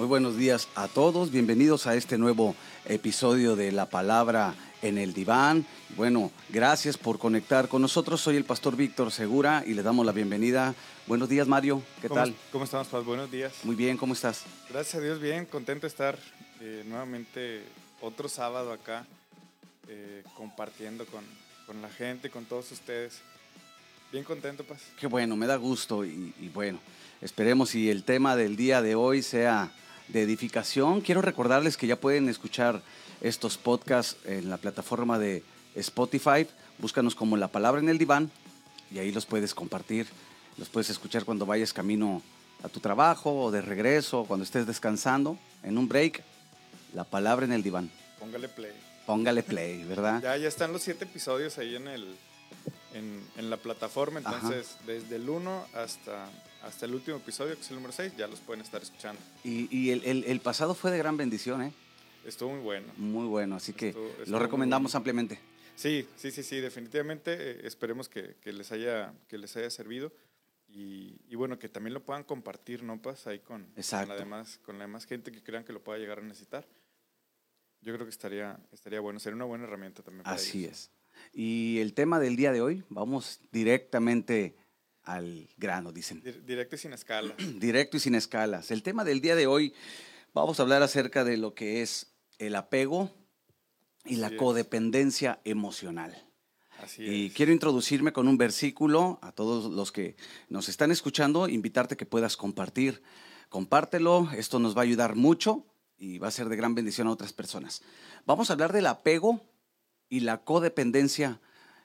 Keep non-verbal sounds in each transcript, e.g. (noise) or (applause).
Muy buenos días a todos, bienvenidos a este nuevo episodio de La Palabra en el Diván. Bueno, gracias por conectar con nosotros. Soy el pastor Víctor Segura y le damos la bienvenida. Buenos días, Mario. ¿Qué ¿Cómo, tal? ¿Cómo estamos, Paz? Buenos días. Muy bien, ¿cómo estás? Gracias a Dios, bien, contento de estar eh, nuevamente otro sábado acá eh, compartiendo con, con, la gente, con todos ustedes. Bien contento, Paz. Qué bueno, me da gusto y, y bueno, esperemos si el tema del día de hoy sea de edificación. Quiero recordarles que ya pueden escuchar estos podcasts en la plataforma de Spotify. Búscanos como La Palabra en el Diván y ahí los puedes compartir. Los puedes escuchar cuando vayas camino a tu trabajo o de regreso, cuando estés descansando, en un break. La Palabra en el Diván. Póngale play. Póngale play, ¿verdad? (laughs) Ya, ya están los siete episodios ahí en, el, en, en la plataforma. Entonces, Ajá. desde el 1 hasta hasta el último episodio, que es el número 6, ya los pueden estar escuchando. Y, y el, el, el, pasado fue de gran bendición, ¿eh? Estuvo muy bueno. Muy bueno, así que estuvo, estuvo lo recomendamos ampliamente. Sí, sí, sí, sí, definitivamente eh, esperemos que, que, les haya, que les haya servido y, y, bueno, que también lo puedan compartir, ¿no? Pas ahí con, con, la demás, con la demás gente que crean que lo pueda llegar a necesitar. Yo creo que estaría, estaría bueno, sería una buena herramienta también. Para Así ellos. es. Y el tema del día de hoy, vamos directamente al grano, dicen. Directo y sin escalas. (clears throat) Directo y sin escalas. El tema del día de hoy, vamos a hablar acerca de lo que es el apego y la Así codependencia emocional. Así y es. quiero introducirme con un versículo a todos los que nos están escuchando, invitarte que puedas compartir. Compártelo, esto nos va a ayudar mucho y va a ser de gran bendición a otras personas. Vamos a hablar del apego y la codependencia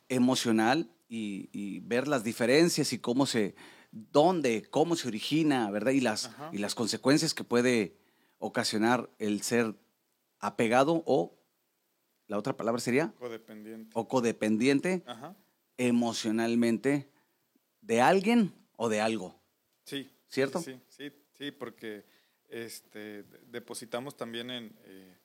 emocional y, y, ver las diferencias y cómo se, dónde, cómo se origina, ¿verdad? Y las, Ajá. y las consecuencias que puede ocasionar el ser apegado o, la otra palabra sería, Codependiente. o codependiente Ajá. emocionalmente de alguien o de algo. Sí. ¿Cierto? Sí, sí, sí, sí, porque este, depositamos también en, eh,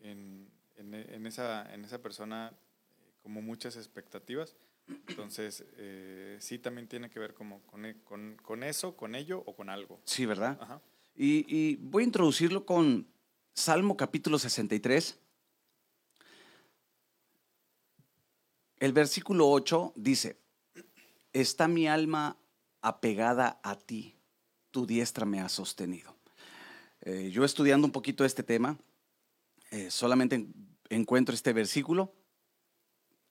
en, en, en, esa, en esa persona eh, como muchas expectativas. Entonces, eh, sí también tiene que ver como con, e, con, con, eso, con ello o con algo. Sí, ¿verdad? Ajá. Y, y, voy a introducirlo con Salmo capítulo 63. El versículo 8 dice, está mi alma apegada a ti, tu diestra me ha sostenido. Eh, yo estudiando un poquito este tema, eh, solamente encuentro este versículo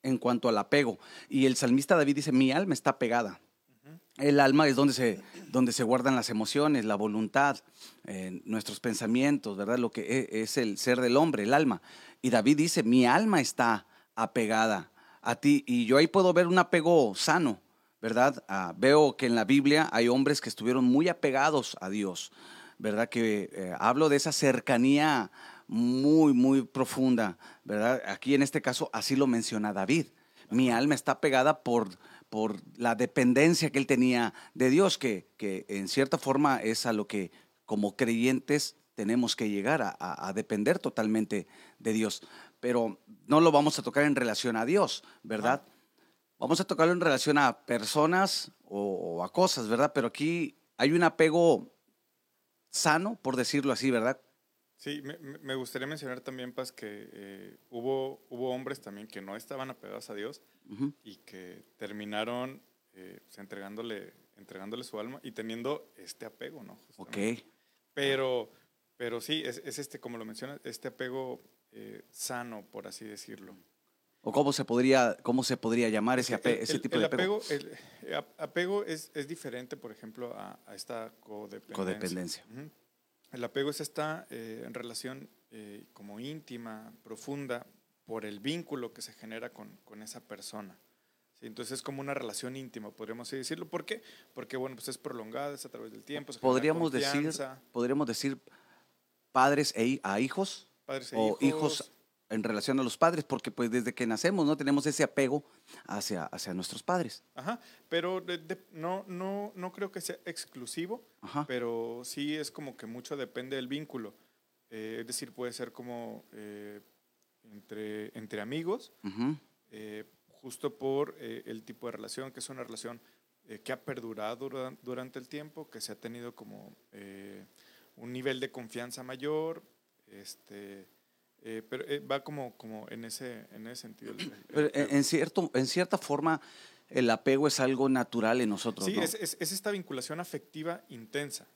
en cuanto al apego. Y el salmista David dice, mi alma está pegada. El alma es donde se, donde se guardan las emociones, la voluntad, eh, nuestros pensamientos, ¿verdad? Lo que e, es el ser del hombre, el alma. Y David dice, mi alma está apegada a ti. Y yo ahí puedo ver un apego sano, ¿verdad? Ah, veo que en la Biblia hay hombres que estuvieron muy apegados a Dios, ¿verdad? Que eh, hablo de esa cercanía muy, muy profunda, ¿verdad? Aquí en este caso así lo menciona David. Mi alma está pegada por, por la dependencia que él tenía de Dios, que, que en cierta forma es a lo que como creyentes tenemos que llegar a, a, a, depender totalmente de Dios. Pero no lo vamos a tocar en relación a Dios, ¿verdad? Vamos a tocarlo en relación a personas o, o a cosas, ¿verdad? Pero aquí hay un apego sano, por decirlo así, ¿verdad? Sí, me, me, gustaría mencionar también, Paz, que eh, hubo, hubo hombres también que no estaban apegados a Dios uh -huh. y que terminaron eh, pues, entregándole, entregándole su alma y teniendo este apego, ¿no? Ok. Pero, pero sí, es, es, este, como lo mencionas, este apego eh, sano, por así decirlo. ¿O cómo se podría, cómo se podría llamar ese, ape, el, ese el, tipo el de apego? apego el apego es, es diferente, por ejemplo, a, a esta codependencia. Codependencia. Uh -huh. El apego es esta eh, en relación eh, como íntima, profunda, por el vínculo que se genera con, con esa persona. ¿sí? Entonces es como una relación íntima, podríamos decirlo. ¿Por qué? Porque bueno, pues es prolongada, es a través del tiempo. podríamos decir, podríamos decir padres e, a hijos, padres e o hijos, hijos en relación a los padres, porque pues desde que nacemos no tenemos ese apego hacia, hacia nuestros padres. Ajá, pero de, de, no, no, no creo que sea exclusivo, Ajá. pero sí es como que mucho depende del vínculo. Eh, es decir, puede ser como eh, entre, entre amigos, uh -huh. eh, justo por el tipo de relación, que es una relación que ha perdurado durante el tiempo, que se ha tenido como un nivel de confianza mayor, este, eh, pero eh, va como, como en, ese, en ese sentido. el- el- (clears throat) Pero en, cierto, en cierta forma, el apego es algo natural en nosotros, sí, ¿no? es, es- es esta vinculación afectiva intensa.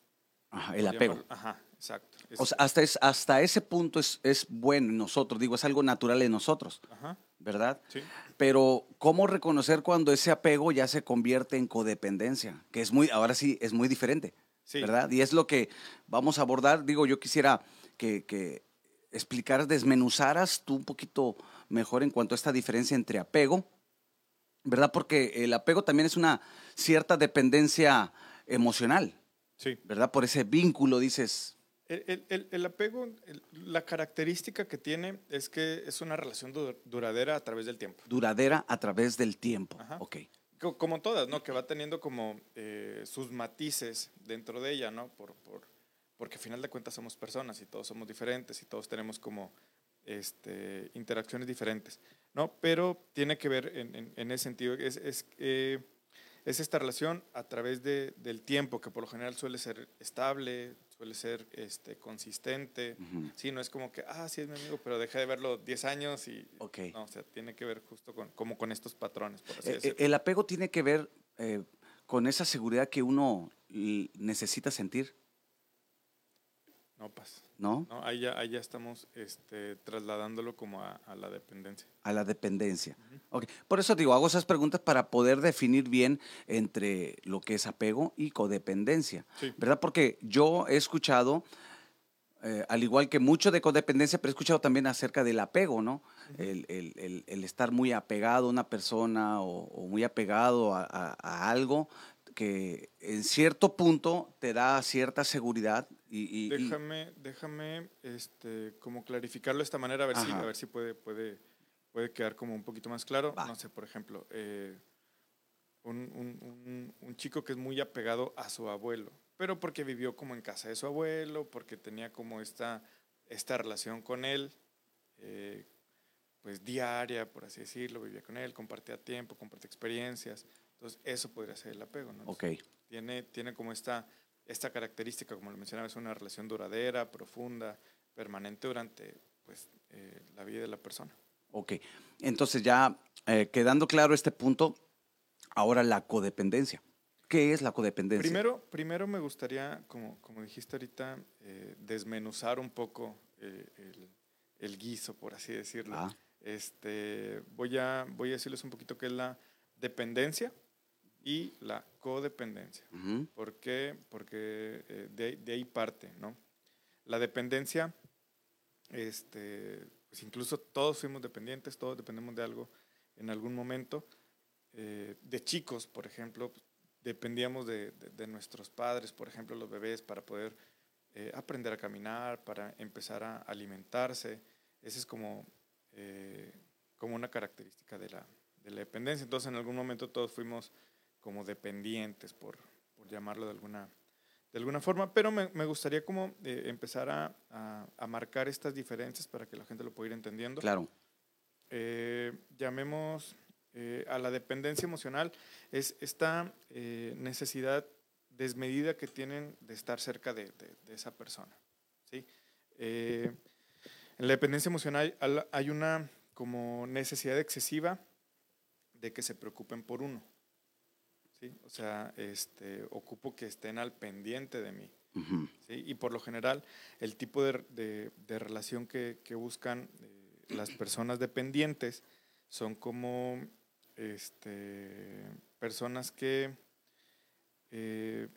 Ajá, el apego. llamarlo. Ajá, exacto. Es- O sea, hasta, es, hasta ese punto es, es bueno en nosotros, digo, es algo natural en nosotros, ajá, ¿verdad? sí. Pero, ¿cómo reconocer cuando ese apego ya se convierte en codependencia? Que es muy, ahora sí, es muy diferente, Sí. ¿verdad? Y es lo que vamos a abordar. Digo, yo quisiera que, que explicaras, desmenuzaras tú un poquito mejor en cuanto a esta diferencia entre apego, ¿verdad? Porque el apego también es una cierta dependencia emocional, Sí. ¿verdad? Por ese vínculo, dices, El, el- el- apego, el- la característica que tiene es que es una relación du- duradera a través del tiempo. duradera a través del tiempo. Ajá. Ok. Co- Como todas, ¿no? Que va teniendo como eh, sus matices dentro de ella, ¿no? Por, por- porque al final de cuentas somos personas y todos somos diferentes y todos tenemos como este, interacciones diferentes, ¿no? Pero tiene que ver en, en- en ese sentido, es, es, eh, es esta relación a través de- del tiempo, que por lo general suele ser estable, suele ser este, consistente, Ujú. Sí, no es como que, ah, sí es mi amigo, pero dejé de verlo 10 años y... Ok. No, o sea, tiene que ver justo con, como con estos patrones, por así Eh, eh, el apego tiene que ver eh, con esa seguridad que uno necesita sentir, no pasa. ¿no? No, ahí, ya, ahí ya estamos este, trasladándolo como a, a la dependencia. A la dependencia. Ok. Por eso digo, hago esas preguntas para poder definir bien entre lo que es apego y codependencia, Sí. ¿verdad? Porque yo he escuchado, eh, al igual que mucho de codependencia, pero he escuchado también acerca del apego, ¿no? el, el- el- el estar muy apegado a una persona o, o muy apegado a, a- a algo que en cierto punto te da cierta seguridad y... y- y- Déjame, déjame este, como clarificarlo de esta manera, a ver si, a ver si puede, puede, puede quedar como un poquito más claro. Va. No sé, por ejemplo, eh, un, un- un- un chico que es muy apegado a su abuelo, pero porque vivió como en casa de su abuelo, porque tenía como esta, esta relación con él, eh, pues diaria, por así decirlo, vivía con él, compartía tiempo, compartía experiencias. Entonces, eso podría ser el apego, ¿no? ok, tiene, tiene como esta, esta característica, como lo mencionaba, es una relación duradera, profunda, permanente durante pues, eh, la vida de la persona. ok. Entonces ya eh, quedando claro este punto, ahora la codependencia. ¿Qué es la codependencia? Primero, primero me gustaría, como, como dijiste ahorita, eh, desmenuzar un poco el, el guiso, por así decirlo. Ah, Este, voy, a, voy a decirles un poquito qué es la dependencia y la codependencia. ujú, ¿Por qué? Porque eh, de, de ahí parte, ¿no? La dependencia, este, pues incluso todos fuimos dependientes, todos dependemos de algo en algún momento. Eh, de chicos, por ejemplo, pues, dependíamos de, de- de nuestros padres, por ejemplo, los bebés, para poder eh, aprender a caminar, para empezar a alimentarse. Esa es como, eh, como una característica de la, de la dependencia. Entonces, en algún momento todos fuimos como dependientes, por, por llamarlo de alguna, de alguna forma, pero me, me gustaría como eh, empezar a, a- a marcar estas diferencias para que la gente lo pueda ir entendiendo. claro. Eh, llamemos eh, a la dependencia emocional, es esta eh, necesidad desmedida que tienen de estar cerca de, de- de esa persona. ¿sí? Eh, en la dependencia emocional al- hay una como necesidad excesiva de que se preocupen por uno. ¿Sí? O sea, este, ocupo que estén al pendiente de mí. Y por lo general, el tipo de, de- de relación que, que buscan eh, las personas dependientes son como este, personas que eh,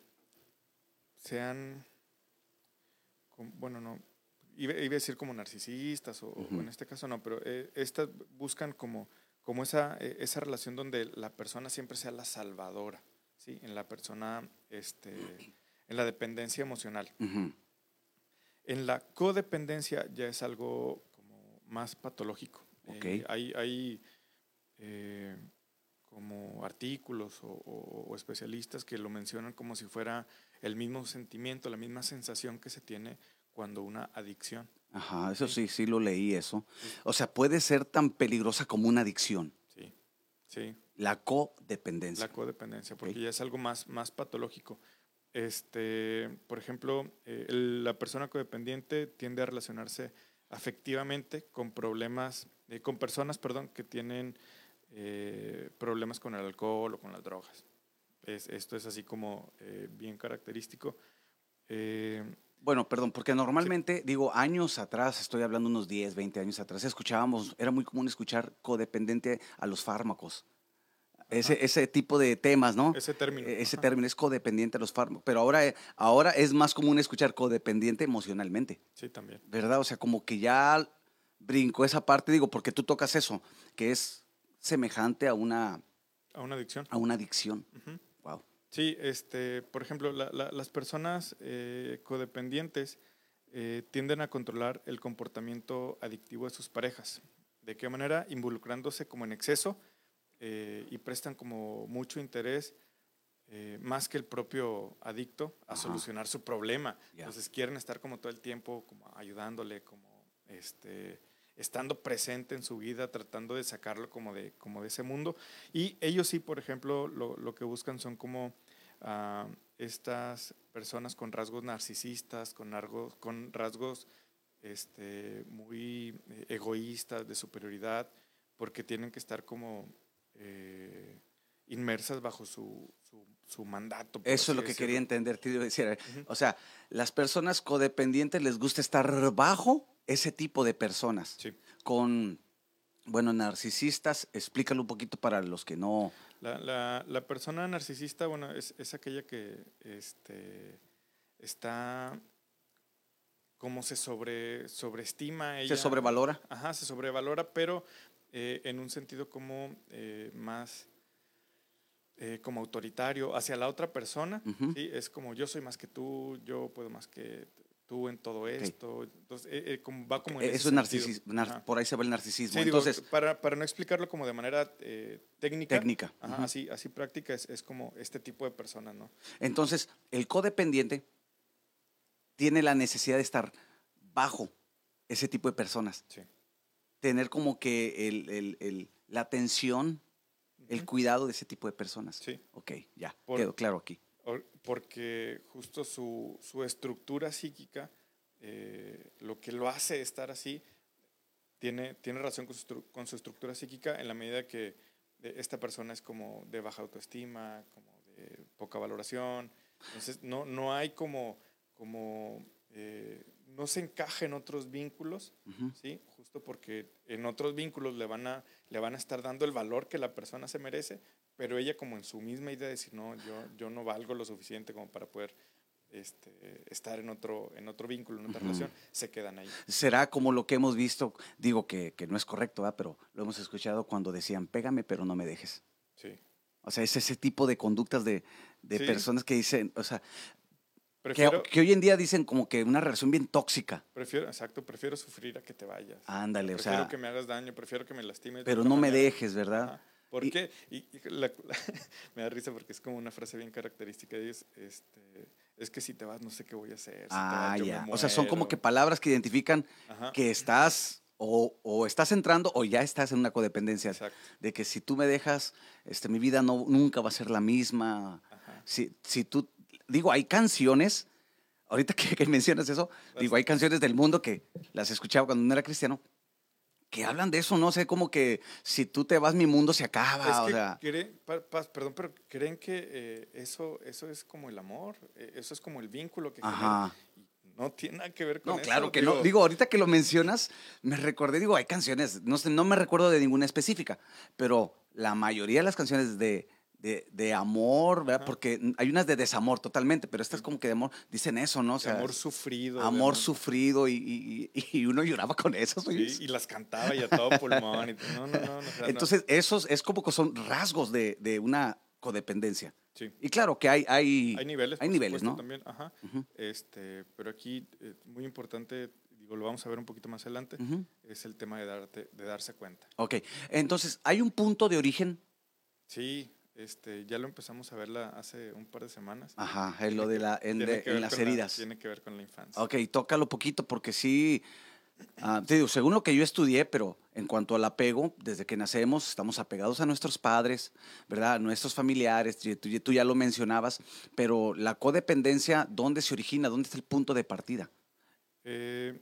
sean, bueno, no, iba, iba a decir como narcisistas, o, en este caso no, pero eh, estas buscan como, como esa, eh, esa relación donde la persona siempre sea la salvadora, ¿sí? En la persona, este, en la dependencia emocional. En la codependencia ya es algo como más patológico. Eh, hay hay eh, como artículos o, o- o especialistas que lo mencionan como si fuera el mismo sentimiento, la misma sensación que se tiene cuando una adicción. Ajá, eso sí, sí lo leí eso. O sea, puede ser tan peligrosa como una adicción, Sí, sí, la codependencia. la codependencia, porque ya es algo más, más patológico. este, por ejemplo, eh, la persona codependiente tiende a relacionarse afectivamente con problemas, eh, con personas, perdón, que tienen eh, problemas con el alcohol o con las drogas. Es- esto es así como bien característico. Bueno, perdón, porque normalmente, digo, años atrás, estoy hablando unos 10, 20 años atrás, escuchábamos, era muy común escuchar codependiente a los fármacos. Ese, ese tipo de temas, ¿no? ese término. E- Ese ajá. término es codependiente a los fármacos. Pero ahora, eh, ahora es más común escuchar codependiente emocionalmente, Sí, también. ¿verdad? O sea, como que ya brincó esa parte, digo, porque tú tocas eso, que es semejante a una, A una adicción. a una adicción. Wow. Sí, este, por ejemplo, la- la- las personas eh, codependientes eh, tienden a controlar el comportamiento adictivo de sus parejas. ¿De qué manera? Involucrándose como en exceso eh, y prestan como mucho interés más que el propio adicto a Ajá. solucionar su problema. Ya. Entonces quieren estar como todo el tiempo como ayudándole, como este, estando presente en su vida, tratando de sacarlo como de, como de ese mundo. Y ellos sí, por ejemplo, lo, lo que buscan son como ah, estas personas con rasgos narcisistas, con rasgos, con rasgos este, muy eh, egoístas, de superioridad, porque tienen que estar como eh, inmersas bajo su, su, su mandato. Eso es lo que quería entender, te iba a decir. Ujú. O sea, las personas codependientes les gusta estar bajo ese tipo de personas. Sí. Con, bueno, narcisistas, explícalo un poquito para los que no. La, la- la persona narcisista, bueno, es, es aquella que este, está como se sobre, sobreestima. Ella, se sobrevalora. Ajá, se sobrevalora, pero eh, en un sentido como eh, más eh, como autoritario hacia la otra persona. ¿sí? Es como yo soy más que tú, yo puedo más que tú en todo esto. Entonces, eh, eh, como, va como en Eso es narcisismo. nar- por ahí se ve el narcisismo. Sí, digo, Entonces, para, para no explicarlo como de manera eh, técnica, técnica. Ajá, así, así práctica es, es como este tipo de personas, ¿no? Entonces, el codependiente tiene la necesidad de estar bajo ese tipo de personas. Sí. Tener como que el- el- el- la atención, el cuidado de ese tipo de personas. Sí, Ok, ya, Por- quedó claro aquí. Or- porque justo su, su estructura psíquica, eh, lo que lo hace estar así, tiene, tiene relación con su, con su estructura psíquica en la medida que eh, esta persona es como de baja autoestima, como de poca valoración. Entonces, no, no hay como, como eh, no se encaja en otros vínculos Ujú. ¿sí? Justo porque en otros vínculos le van, a, le van a estar dando el valor que la persona se merece, pero ella como en su misma idea de decir, no, yo, yo no valgo lo suficiente como para poder este, estar en otro, en otro vínculo, en otra relación, se quedan ahí. será como lo que hemos visto, digo que, que no es correcto, ¿verdad? pero lo hemos escuchado cuando decían, pégame pero no me dejes. Sí. O sea, es ese tipo de conductas de, de Sí. personas que dicen, o sea, que, Prefiero, que hoy en día dicen como que una relación bien tóxica. prefiero, exacto, prefiero sufrir a que te vayas. Ándale, o prefiero sea, que me hagas daño, prefiero que me lastimes. pero no me dejes, ¿verdad? Ajá. ¿Por Y- qué? Y, y la- (laughs) me da risa porque es como una frase bien característica de ellos. Este, es que si te vas, no sé qué voy a hacer. si te Ah, vas, ya. O sea, son como muero". que palabras que identifican Ajá, que estás o, o estás entrando o ya estás en una codependencia. Exacto. De que si tú me dejas, este, mi vida no, nunca va a ser la misma. Ajá. Si, si tú, digo, hay canciones, ahorita que, (laughs) que mencionas eso, digo, hay canciones del mundo que las escuchaba cuando no era cristiano, que hablan de eso, no sé, como que si tú te vas, mi mundo se acaba. Es o que sea, creen- perdón, pero creen que eh, eso, eso es como el amor, eh, eso es como el vínculo que ajá. No tiene nada que ver con No, eso. claro que no. Digo, ahorita que lo mencionas, me recordé, digo, hay canciones, no, sé, no me recuerdo de ninguna específica, pero la mayoría de las canciones de, de, de amor, ¿verdad? Ajá. Porque hay unas de desamor totalmente, pero estas como que de amor, dicen eso, ¿no? O sea, amor sufrido. amor sufrido y, y- y- uno lloraba con eso. Sí, y las cantaba y a todo pulmón. y- no, no, no. o sea. Entonces, esos es como que son rasgos de, de una codependencia. Sí. Y claro que hay... Hay, Hay niveles. hay niveles, supuesto, ¿no? También, ajá. Este, pero aquí, eh, muy importante, digo, lo vamos a ver un poquito más adelante, es el tema de, darte, de darse cuenta. Ok, entonces, ¿hay un punto de origen? Sí, este, ya lo empezamos a verla hace un par de semanas. Ajá, en lo de la, en, de- las la- heridas. tiene que ver con la infancia. Ok, tócalo poquito porque sí, Ah, te digo, según lo que yo estudié, pero en cuanto al apego, desde que nacemos estamos apegados a nuestros padres, ¿verdad? A nuestros familiares, tú, tú ya lo mencionabas, pero la codependencia, ¿dónde se origina? ¿Dónde está el punto de partida? Eh,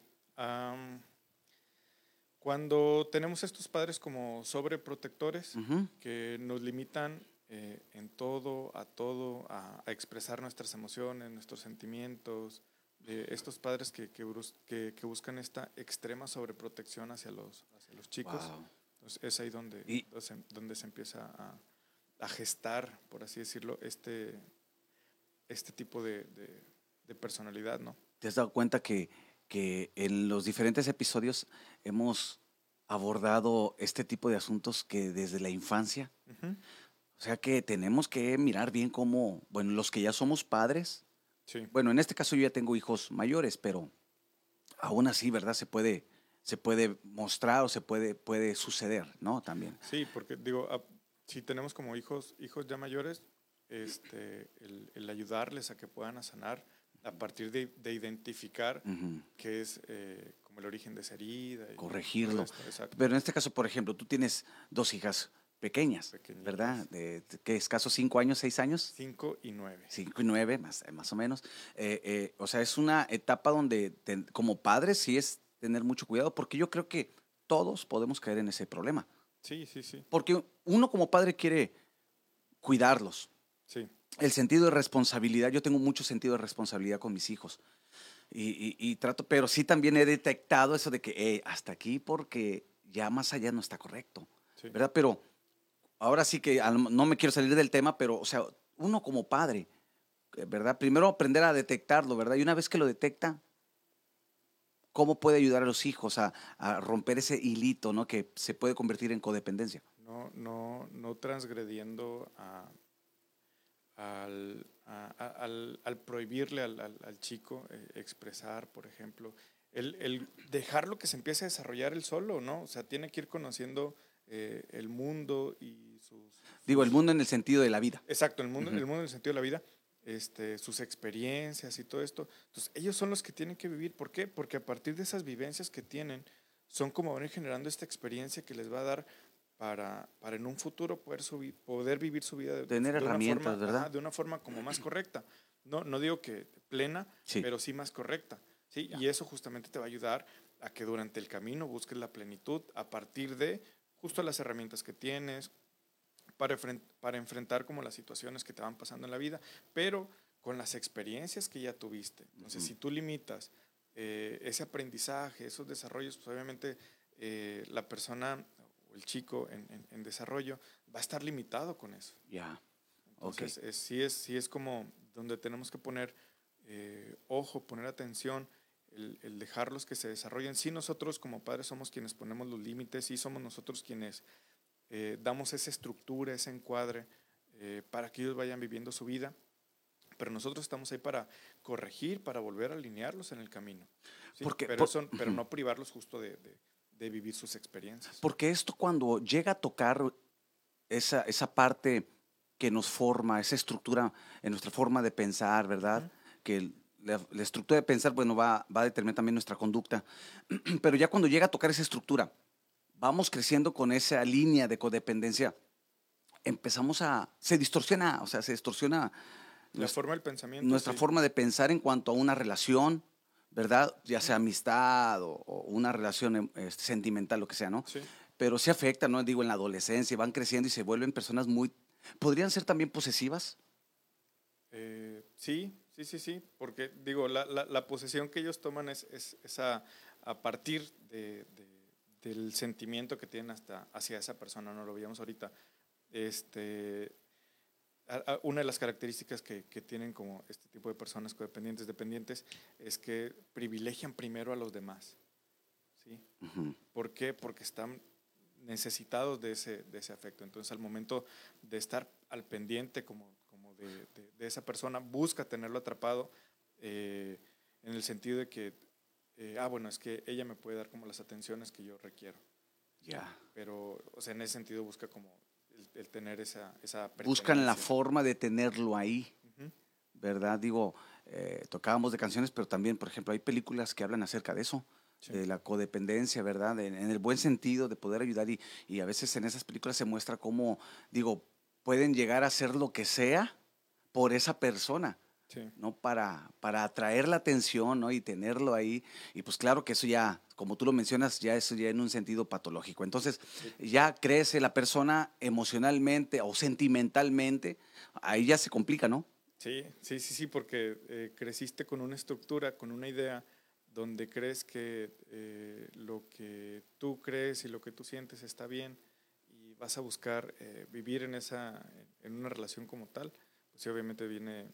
cuando tenemos estos padres como sobreprotectores que nos limitan eh, en todo, a todo, a, a expresar nuestras emociones, nuestros sentimientos, eh, estos padres que, que, que- que buscan esta extrema sobreprotección hacia los, hacia los chicos, Wow. entonces es ahí donde, Y- donde, se, empieza a, a gestar, por así decirlo, este, este tipo de, de- de personalidad, ¿no? ¿Te has dado cuenta que, que en los diferentes episodios hemos abordado este tipo de asuntos que desde la infancia? Ujú. O sea que tenemos que mirar bien cómo, bueno, los que ya somos padres, Sí. bueno, en este caso yo ya tengo hijos mayores, pero aún así, ¿verdad? Se puede, se puede mostrar o se puede, puede suceder, ¿no? También. Sí, porque digo, a- si tenemos como hijos, hijos ya mayores, este, el, el ayudarles a que puedan a sanar a partir de, de identificar Ujú. qué es eh, como el origen de esa herida. y Corregirlo. esto. Pero en este caso, por ejemplo, tú tienes dos hijas pequeñas. ¿verdad? De, ¿Qué escasos cinco años, seis años? Cinco y nueve. Cinco y nueve, más, más o menos. Eh, eh, o sea, es una etapa donde ten- como padres sí es tener mucho cuidado, porque yo creo que todos podemos caer en ese problema. Sí, sí, sí, Porque uno como padre quiere cuidarlos. sí. El sentido de responsabilidad, yo tengo mucho sentido de responsabilidad con mis hijos. Y, y- y trato, pero sí también he detectado eso de que "Ey, hasta aquí porque ya más allá no está correcto. sí. ¿verdad? Pero ahora sí que no me quiero salir del tema, pero, o sea, uno como padre, eh, ¿verdad? Primero aprender a detectarlo, ¿verdad? Y una vez que lo detecta, ¿cómo puede ayudar a los hijos a, romper ese hilito, ¿no? Que se puede convertir en codependencia. No, no, no transgrediendo a- al, prohibirle al chico eh, expresar, por ejemplo, el, el dejarlo que se empiece a desarrollar él solo, ¿no? O sea, tiene que ir conociendo eh, el mundo y sus... Digo, el mundo en el sentido de la vida. Exacto, el mundo, Ujú. el mundo en el sentido de la vida, este, sus experiencias y todo esto. Entonces, ellos son los que tienen que vivir. ¿Por qué? Porque a partir de esas vivencias que tienen, son como van a ir generando esta experiencia que les va a dar para, para en un futuro poder, poder vivir su vida de, Tener de una herramientas, forma, ¿verdad? ajá, de una forma como más correcta. No, no digo que plena, Sí. pero sí más correcta. ¿sí? Ya. Y eso justamente te va a ayudar a que durante el camino busques la plenitud a partir de justo las herramientas que tienes, para, enfren- para enfrentar como las situaciones que te van pasando en la vida, pero con las experiencias que ya tuviste. Entonces, Ujú. si tú limitas eh, ese aprendizaje, esos desarrollos, pues obviamente eh, la persona o el chico en, en- en desarrollo va a estar limitado con eso. Ya. Ok. Entonces, es- sí, es, sí es como donde tenemos que poner eh, ojo, poner atención, el, el dejarlos que se desarrollen. Sí, nosotros como padres somos quienes ponemos los límites, sí somos nosotros quienes eh, damos esa estructura, ese encuadre eh, para que ellos vayan viviendo su vida, pero nosotros estamos ahí para corregir, para volver a alinearlos en el camino. ¿sí? Porque- pero, por- eso- pero Ujú. no privarlos justo de, de- de vivir sus experiencias. Porque esto cuando llega a tocar esa, esa parte que nos forma, esa estructura en nuestra forma de pensar, ¿verdad? Que la, la estructura de pensar, bueno, va, va a determinar también nuestra conducta. (clears throat) Pero ya cuando llega a tocar esa estructura, vamos creciendo con esa línea de codependencia, empezamos a, se distorsiona, o sea, se distorsiona La nues- forma del pensamiento. nuestra sí. forma de pensar en cuanto a una relación, ¿verdad? Ya sea amistad o, o una relación este, sentimental, lo que sea, ¿no? Sí. pero sí afecta, ¿no? Digo, en la adolescencia, van creciendo y se vuelven personas muy... ¿Podrían ser también posesivas? Eh, sí, sí, sí, sí, porque digo, la, la- la posesión que ellos toman es, es, es a, a partir de- de- del sentimiento que tienen hasta hacia esa persona, no lo veíamos ahorita. Este, una de las características que, que tienen como este tipo de personas codependientes, dependientes, es que privilegian primero a los demás. ¿sí? ¿Por qué? Porque están necesitados de ese, de ese afecto. Entonces, al momento de estar al pendiente como, como de, de- de esa persona, busca tenerlo atrapado eh, en el sentido de que, eh, ah, bueno, es que ella me puede dar como las atenciones que yo requiero. Ya. Pero, o sea, en ese sentido busca como el, el tener esa, esa Buscan la forma de tenerlo ahí. ¿verdad? Digo, eh, tocábamos de canciones, pero también, por ejemplo, hay películas que hablan acerca de eso, de la codependencia, ¿verdad? En, en el buen sentido de poder ayudar y, y a veces en esas películas se muestra cómo, digo, pueden llegar a hacer lo que sea por esa persona. Sí. ¿no? Para, para atraer la atención, ¿no? Y tenerlo ahí. Y pues claro que eso ya, como tú lo mencionas, ya eso ya en un sentido patológico. Entonces, ya crece la persona emocionalmente o sentimentalmente, ahí ya se complica, ¿no? Sí, sí, sí, sí, porque eh, creciste con una estructura, con una idea donde crees que eh, lo que tú crees y lo que tú sientes está bien y vas a buscar eh, vivir en esa en una relación como tal, pues obviamente viene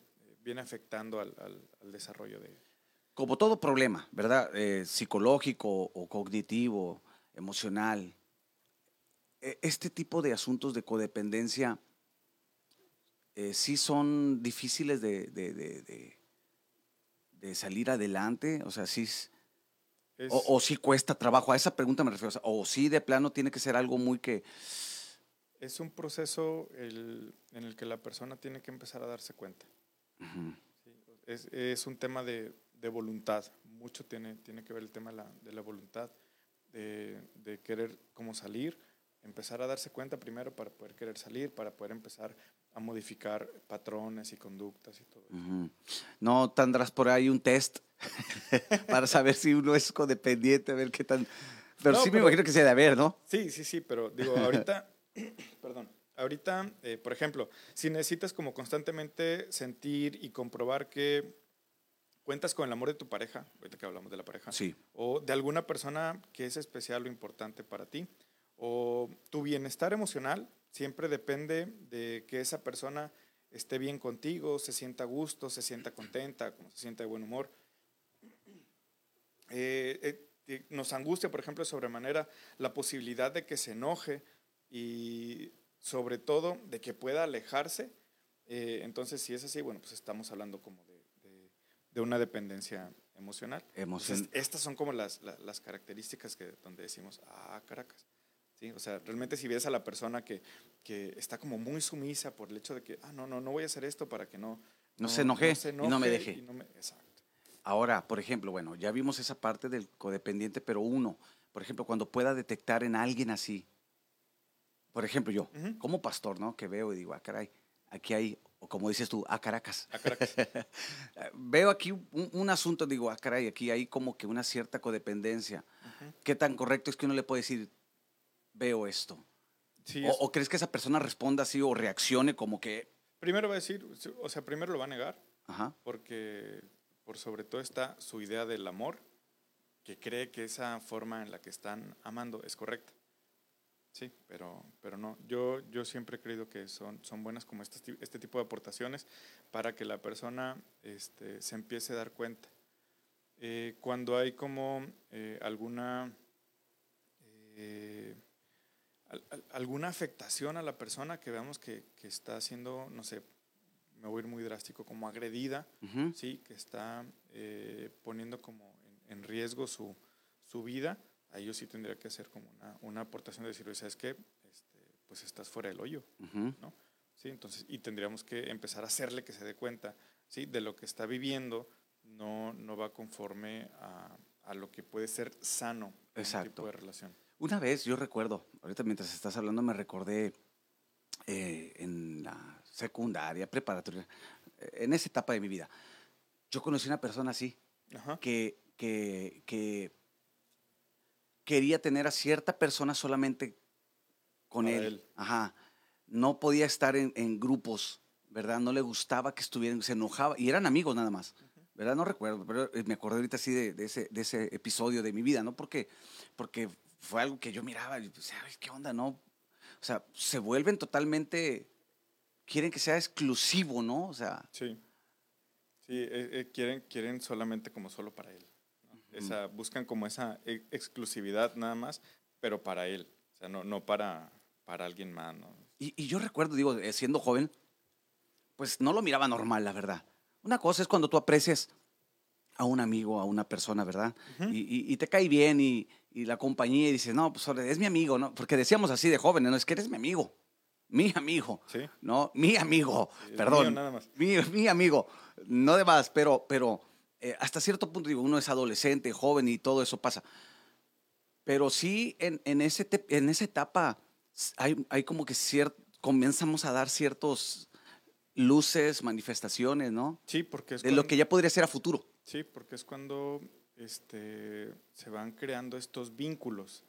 viene afectando al, al, al desarrollo de Como todo problema, ¿verdad? Eh, psicológico o cognitivo, emocional. e- Este tipo de asuntos de codependencia eh, sí son difíciles de, de- de- de- de salir adelante, o sea, sí, es- o, o sí cuesta trabajo. A esa pregunta me refiero, o, sea, o sí de plano tiene que ser algo muy que... es un proceso el- en el que la persona tiene que empezar a darse cuenta. ¿Sí? Es, es un tema de, de voluntad, mucho tiene, tiene que ver el tema de la, de la voluntad, de, de querer como salir, empezar a darse cuenta primero para poder querer salir, para poder empezar a modificar patrones y conductas y todo eso. No tendrás por ahí un test (laughs) para saber si uno es codependiente, a ver qué tan... Pero No, sí me pero- imagino que sea de haber, ¿no? Sí, sí, sí, pero digo, ahorita, (laughs) perdón, ahorita, eh, por ejemplo, si necesitas como constantemente sentir y comprobar que cuentas con el amor de tu pareja, ahorita que hablamos de la pareja, Sí. o de alguna persona que es especial o importante para ti, o tu bienestar emocional siempre depende de que esa persona esté bien contigo, se sienta a gusto, se sienta contenta, como se sienta de buen humor. Eh, eh, nos angustia, por ejemplo, sobremanera la posibilidad de que se enoje y sobre todo de que pueda alejarse. Eh, entonces, si es así, bueno, pues estamos hablando como de, de- de una dependencia emocional. Entonces, estas son como las, la- las características que, donde decimos, ah, Caracas. ¿Sí? O sea, realmente si ves a la persona que, que está como muy sumisa por el hecho de que, ah, no, no, no voy a hacer esto para que no... No se enoje y no me deje. y no me- exacto. Ahora, por ejemplo, bueno, ya vimos esa parte del codependiente, pero uno, por ejemplo, cuando pueda detectar en alguien así, por ejemplo, yo, Ujú. como pastor, ¿no? Que veo y digo, ah, caray, aquí hay, o como dices tú, ah, Caracas. A Caracas. (laughs) veo aquí un, un asunto, digo, ah, caray, aquí hay como que una cierta codependencia. Ujú. ¿Qué tan correcto es que uno le puede decir, veo esto? Sí, o, es- o crees que esa persona responda así o reaccione como que, primero va a decir, o sea, primero lo va a negar, ajá, porque por sobre todo está su idea del amor, que cree que esa forma en la que están amando es correcta. Sí, pero, pero no. Yo, yo siempre he creído que son, son buenas como este, este tipo de aportaciones para que la persona este, se empiece a dar cuenta. Eh, cuando hay como eh, alguna eh, al- al- alguna afectación a la persona que veamos que, que está siendo, no sé, me voy a ir muy drástico, como agredida, sí, que está eh, poniendo como en, en riesgo su, su vida, ahí yo sí tendría que hacer como una, una aportación de decir, ¿sabes qué? Este, pues estás fuera del hoyo. ¿no? Sí, entonces, y tendríamos que empezar a hacerle que se dé cuenta, ¿sí? De lo que está viviendo, no, no va conforme a, a lo que puede ser sano en Exacto. tipo de relación. Una vez, yo recuerdo, ahorita mientras estás hablando me recordé eh, en la secundaria, preparatoria, eh, en esa etapa de mi vida, yo conocí una persona así, Ajá. que, que, que quería tener a cierta persona solamente con él. él. Ajá. No podía estar en, en grupos, ¿verdad? No le gustaba que estuvieran, se enojaba, y eran amigos nada más, ¿verdad? No recuerdo, pero eh, me acordé ahorita así de, de ese, de ese episodio de mi vida, ¿no? Porque, porque fue algo que yo miraba y decía, "Ay, ¿qué onda, no? O sea, se vuelven totalmente, quieren que sea exclusivo, ¿no? O sea, Sí. Sí, eh, eh, quieren, quieren solamente como solo para él. ¿No? Esa, buscan como esa e- exclusividad nada más, pero para él. O sea, no, no para, para alguien más. ¿no? Y, y yo recuerdo, digo, eh, siendo joven, pues no lo miraba normal, la verdad. Una cosa es cuando tú aprecias a un amigo, a una persona, ¿verdad? Y, y- y te cae bien y, y la compañía y dices, no, pues es mi amigo, ¿no? Porque decíamos así de jóvenes, no, es que eres mi amigo, mi amigo, Sí. ¿no? Mi amigo, Sí, perdón. mío nada más. Mi, mi amigo, no de más, pero, pero eh, hasta cierto punto, digo, uno es adolescente, joven y todo eso pasa. Pero sí, en, en, ese en esa etapa hay, hay como que cierto, comenzamos a dar ciertos luces, manifestaciones, ¿no? Sí, porque es de lo que ya podría ser a futuro. Sí, porque es cuando este, se van creando estos vínculos,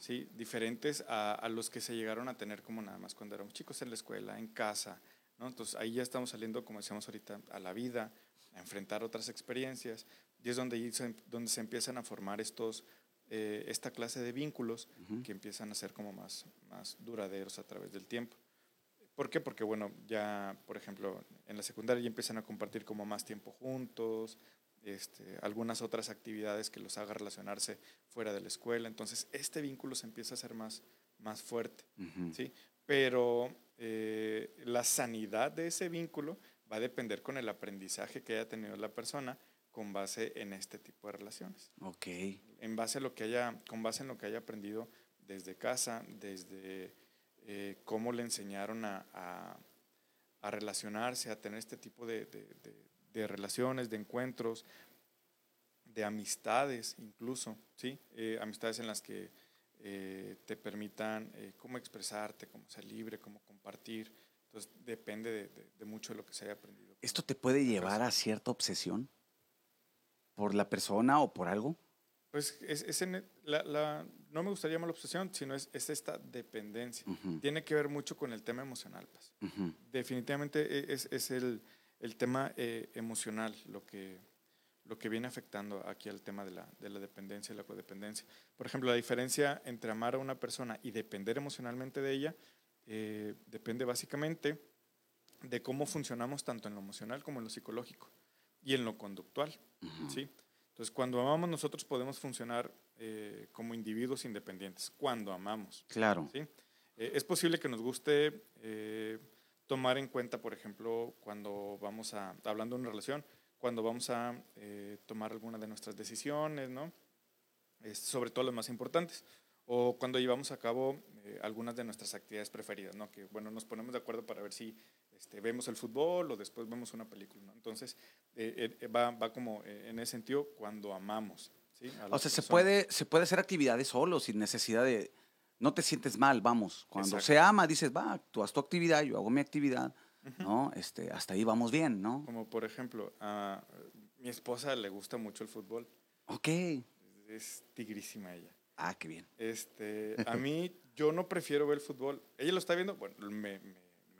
¿sí? Diferentes a, a, los que se llegaron a tener como nada más cuando éramos chicos en la escuela, en casa, ¿no? Entonces ahí ya estamos saliendo, como decíamos ahorita, a la vida, a enfrentar otras experiencias, y es donde, donde se empiezan a formar estos, eh, esta clase de vínculos que empiezan a ser como más, más duraderos a través del tiempo. ¿Por qué? Porque, bueno, ya, por ejemplo, en la secundaria ya empiezan a compartir como más tiempo juntos, este, algunas otras actividades que los haga relacionarse fuera de la escuela. Entonces, este vínculo se empieza a hacer más, más fuerte, ¿sí? Pero eh, la sanidad de ese vínculo va a depender con el aprendizaje que haya tenido la persona con base en este tipo de relaciones. Ok. En base a lo que haya, con base en lo que haya aprendido desde casa, desde eh, cómo le enseñaron a, a, relacionarse, a tener este tipo de, de, relaciones, de encuentros, de amistades incluso, ¿sí? Eh, amistades en las que eh, te permitan cómo expresarte, cómo ser libre, cómo compartir. Entonces depende de, mucho de lo que se haya aprendido. ¿Esto te puede llevar a cierta obsesión por la persona o por algo? Pues es, es en la, la, no me gustaría llamar obsesión, sino es, es esta dependencia. Tiene que ver mucho con el tema emocional. Pues. Definitivamente e, es, es el, el, tema eh, emocional lo que, lo que viene afectando aquí al tema de la, de la dependencia y la codependencia. Por ejemplo, la diferencia entre amar a una persona y depender emocionalmente de ella eh, depende básicamente de cómo funcionamos tanto en lo emocional como en lo psicológico y en lo conductual. ¿sí? Entonces, cuando amamos, nosotros podemos funcionar eh, como individuos independientes, cuando amamos. Claro. ¿sí? Eh, es posible que nos guste eh, tomar en cuenta, por ejemplo, cuando vamos a, hablando de una relación, cuando vamos a tomar alguna de nuestras decisiones, ¿no? sobre todo las más importantes, o cuando llevamos a cabo algunas de nuestras actividades preferidas, ¿no? Que, bueno, nos ponemos de acuerdo para ver si este, vemos el fútbol o después vemos una película. ¿no? Entonces, eh, eh, va, va, como eh, en ese sentido cuando amamos. ¿sí? O sea, se puede, se puede hacer actividades solo, sin necesidad de... No te sientes mal, vamos. Cuando se ama, dices, va, tú haz tu actividad, yo hago mi actividad, ¿no? Este, hasta ahí vamos bien, ¿no? Como por ejemplo, a mi esposa le gusta mucho el fútbol. Ok. Es tigrísima ella. Ah, qué bien. Este, a (laughs) mí, yo no prefiero ver el fútbol. Ella lo está viendo, bueno, me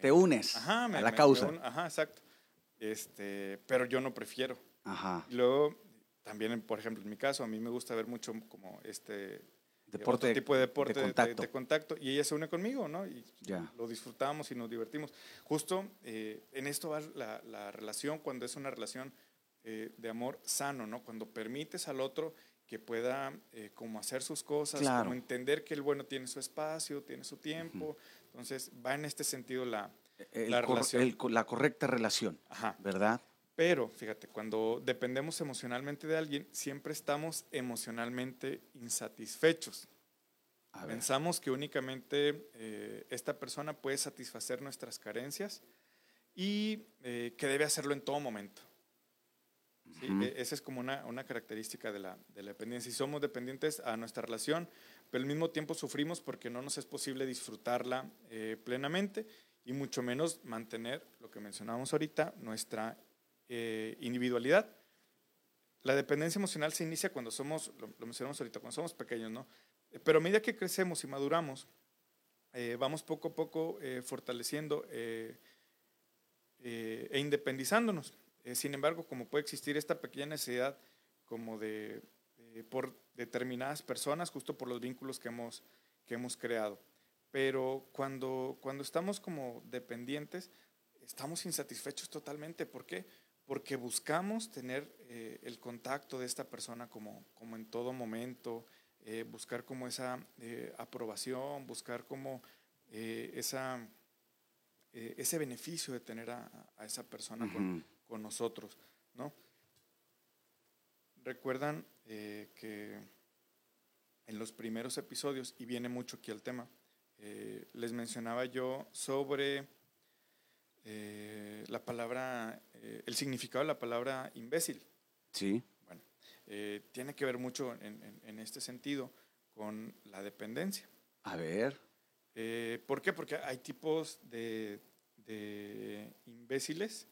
te unes a la causa. ajá, exacto. Este, pero yo no prefiero. Ajá. Y luego, también, por ejemplo, en mi caso, a mí me gusta ver mucho como este deporte, tipo de deporte de contacto. y ella se une conmigo, ¿no? Y ya. lo disfrutamos y nos divertimos. Justo eh, en esto va la, la, relación cuando es una relación eh, de amor sano, ¿no? Cuando permites al otro que pueda eh, como hacer sus cosas, como entender que el bueno tiene su espacio, tiene su tiempo, entonces, va en este sentido la, la relación. la correcta relación, ¿verdad? Pero, fíjate, cuando dependemos emocionalmente de alguien, siempre estamos emocionalmente insatisfechos. Pensamos que únicamente eh, esta persona puede satisfacer nuestras carencias y eh, que debe hacerlo en todo momento. E, esa es como una, una característica de la, de la, dependencia. Si somos dependientes a nuestra relación, pero al mismo tiempo sufrimos porque no nos es posible disfrutarla eh, plenamente y mucho menos mantener, lo que mencionábamos ahorita, nuestra eh, individualidad. La dependencia emocional se inicia cuando somos, lo, mencionamos ahorita, cuando somos pequeños, ¿no? Pero a medida que crecemos y maduramos, eh, vamos poco a poco fortaleciendo e independizándonos. Sin embargo, como puede existir esta pequeña necesidad como de eh, por determinadas personas, justo por los vínculos que hemos, que hemos creado. Pero cuando, cuando estamos como dependientes, estamos insatisfechos totalmente. ¿Por qué? Porque buscamos tener eh, el contacto de esta persona como, como en todo momento, eh, buscar como esa aprobación, buscar como esa, ese beneficio de tener a, esa persona con, nosotros, ¿no? Recuerdan eh, que en los primeros episodios, y viene mucho aquí el tema, eh, les mencionaba yo sobre eh, la palabra, el significado de la palabra imbécil. Sí. Bueno, tiene que ver mucho en, en- en este sentido con la dependencia. A ver. Eh, ¿Por qué? Porque hay tipos de, de imbéciles,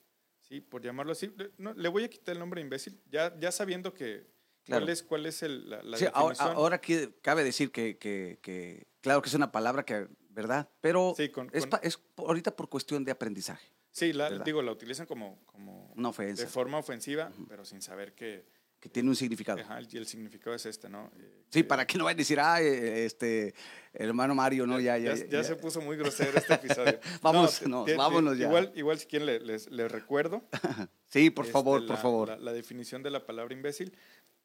¿sí? Por llamarlo así. No, le voy a quitar el nombre imbécil, ya, ya sabiendo que Claro. cuál es, cuál es el, la, la Sí, ahora, definición. ahora aquí cabe decir que, que- que, claro que es una palabra que, ¿verdad? Pero Sí, con- es, con- pa- es por- ahorita por cuestión de aprendizaje, sí, la, digo, la utilizan como, como una ofensa, de forma ofensiva, pero sin saber que que tiene un significado. ajá, el, el significado es este, ¿no? Eh, Sí, que- para que no vayan a decir, ah, este, hermano Mario, ¿no? Ya, ya, ya, ya, ya se puso muy grosero este episodio. (laughs) Vamos, no, te- te- vámonos ya. Igual, igual si quieren le- les, les recuerdo. (laughs) Sí, por este, favor, la, por favor. La, la definición de la palabra imbécil.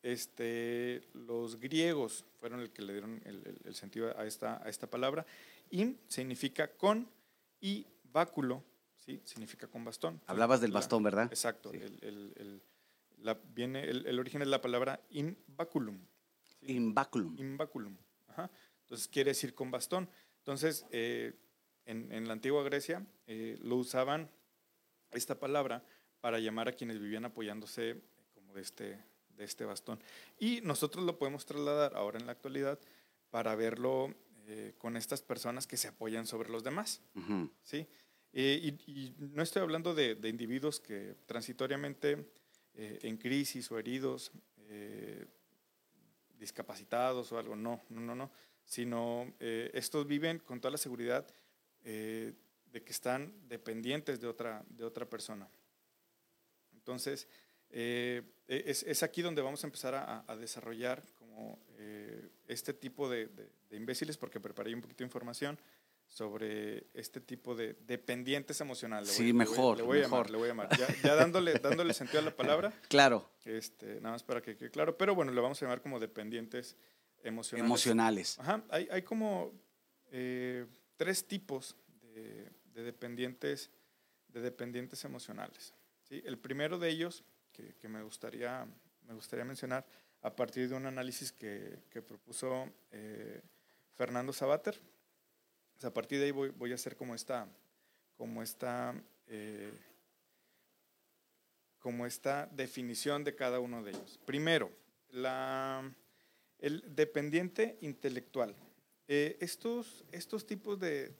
Este, los griegos fueron el que le dieron el, el- el sentido a esta, a esta palabra. Im significa con y báculo, ¿sí? significa con bastón. Hablabas del bastón, ¿verdad? Exacto. Sí. El, el- el- la- viene, el, el origen es la palabra in baculum. ¿sí? Imbaculum. Imbaculum. Ajá. Entonces quiere decir con bastón. Entonces, eh, en, en la antigua Grecia eh, lo usaban esta palabra para llamar a quienes vivían apoyándose eh, como de este, de este bastón. Y nosotros lo podemos trasladar ahora en la actualidad para verlo eh, con estas personas que se apoyan sobre los demás. Ujú. ¿sí? Eh, y, y no estoy hablando de, de individuos que transitoriamente eh, en crisis o heridos, eh, discapacitados o algo, no, no, no, no, sino eh, estos viven con toda la seguridad eh, de que están dependientes de otra, de otra persona. Entonces, eh, es, es aquí donde vamos a empezar a, a desarrollar como este tipo de, de- de imbéciles, porque preparé un poquito de información sobre este tipo de dependientes emocionales. Le Sí, le mejor, Le voy a mejor. llamar, le voy a llamar. Ya, ya dándole, dándole sentido a la palabra, (laughs) Claro, este, nada más para que quede claro, pero bueno, le vamos a llamar como dependientes emocionales. emocionales. Ajá, hay, hay como eh, tres tipos de, de dependientes, de dependientes emocionales. ¿sí? El primero de ellos, que, que me, gustaría, me gustaría mencionar, a partir de un análisis que, que propuso eh, Fernando Sabater, a partir de ahí voy, a hacer eh, como esta definición de cada uno de ellos. Primero, el dependiente intelectual. Eh, estos, estos tipos de,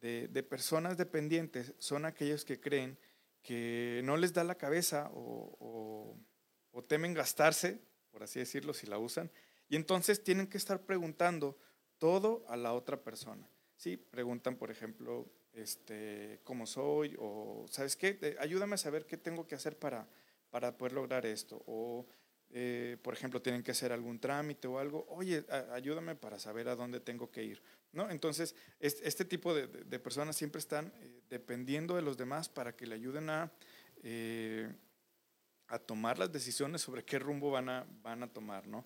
de- personas dependientes son aquellos que creen que no les da la cabeza o temen gastarse, por así decirlo, si la usan, y entonces tienen que estar preguntando todo a la otra persona. Sí, preguntan, por ejemplo, este, cómo soy, o ¿sabes qué? Eh, ayúdame a saber qué tengo que hacer para, para poder lograr esto. O, eh, por ejemplo, tienen que hacer algún trámite o algo. Oye, ayúdame para saber a dónde tengo que ir. ¿No? Entonces, es- este tipo de, de- personas siempre están eh, dependiendo de los demás para que le ayuden a, a tomar las decisiones sobre qué rumbo van a, van a tomar, ¿no?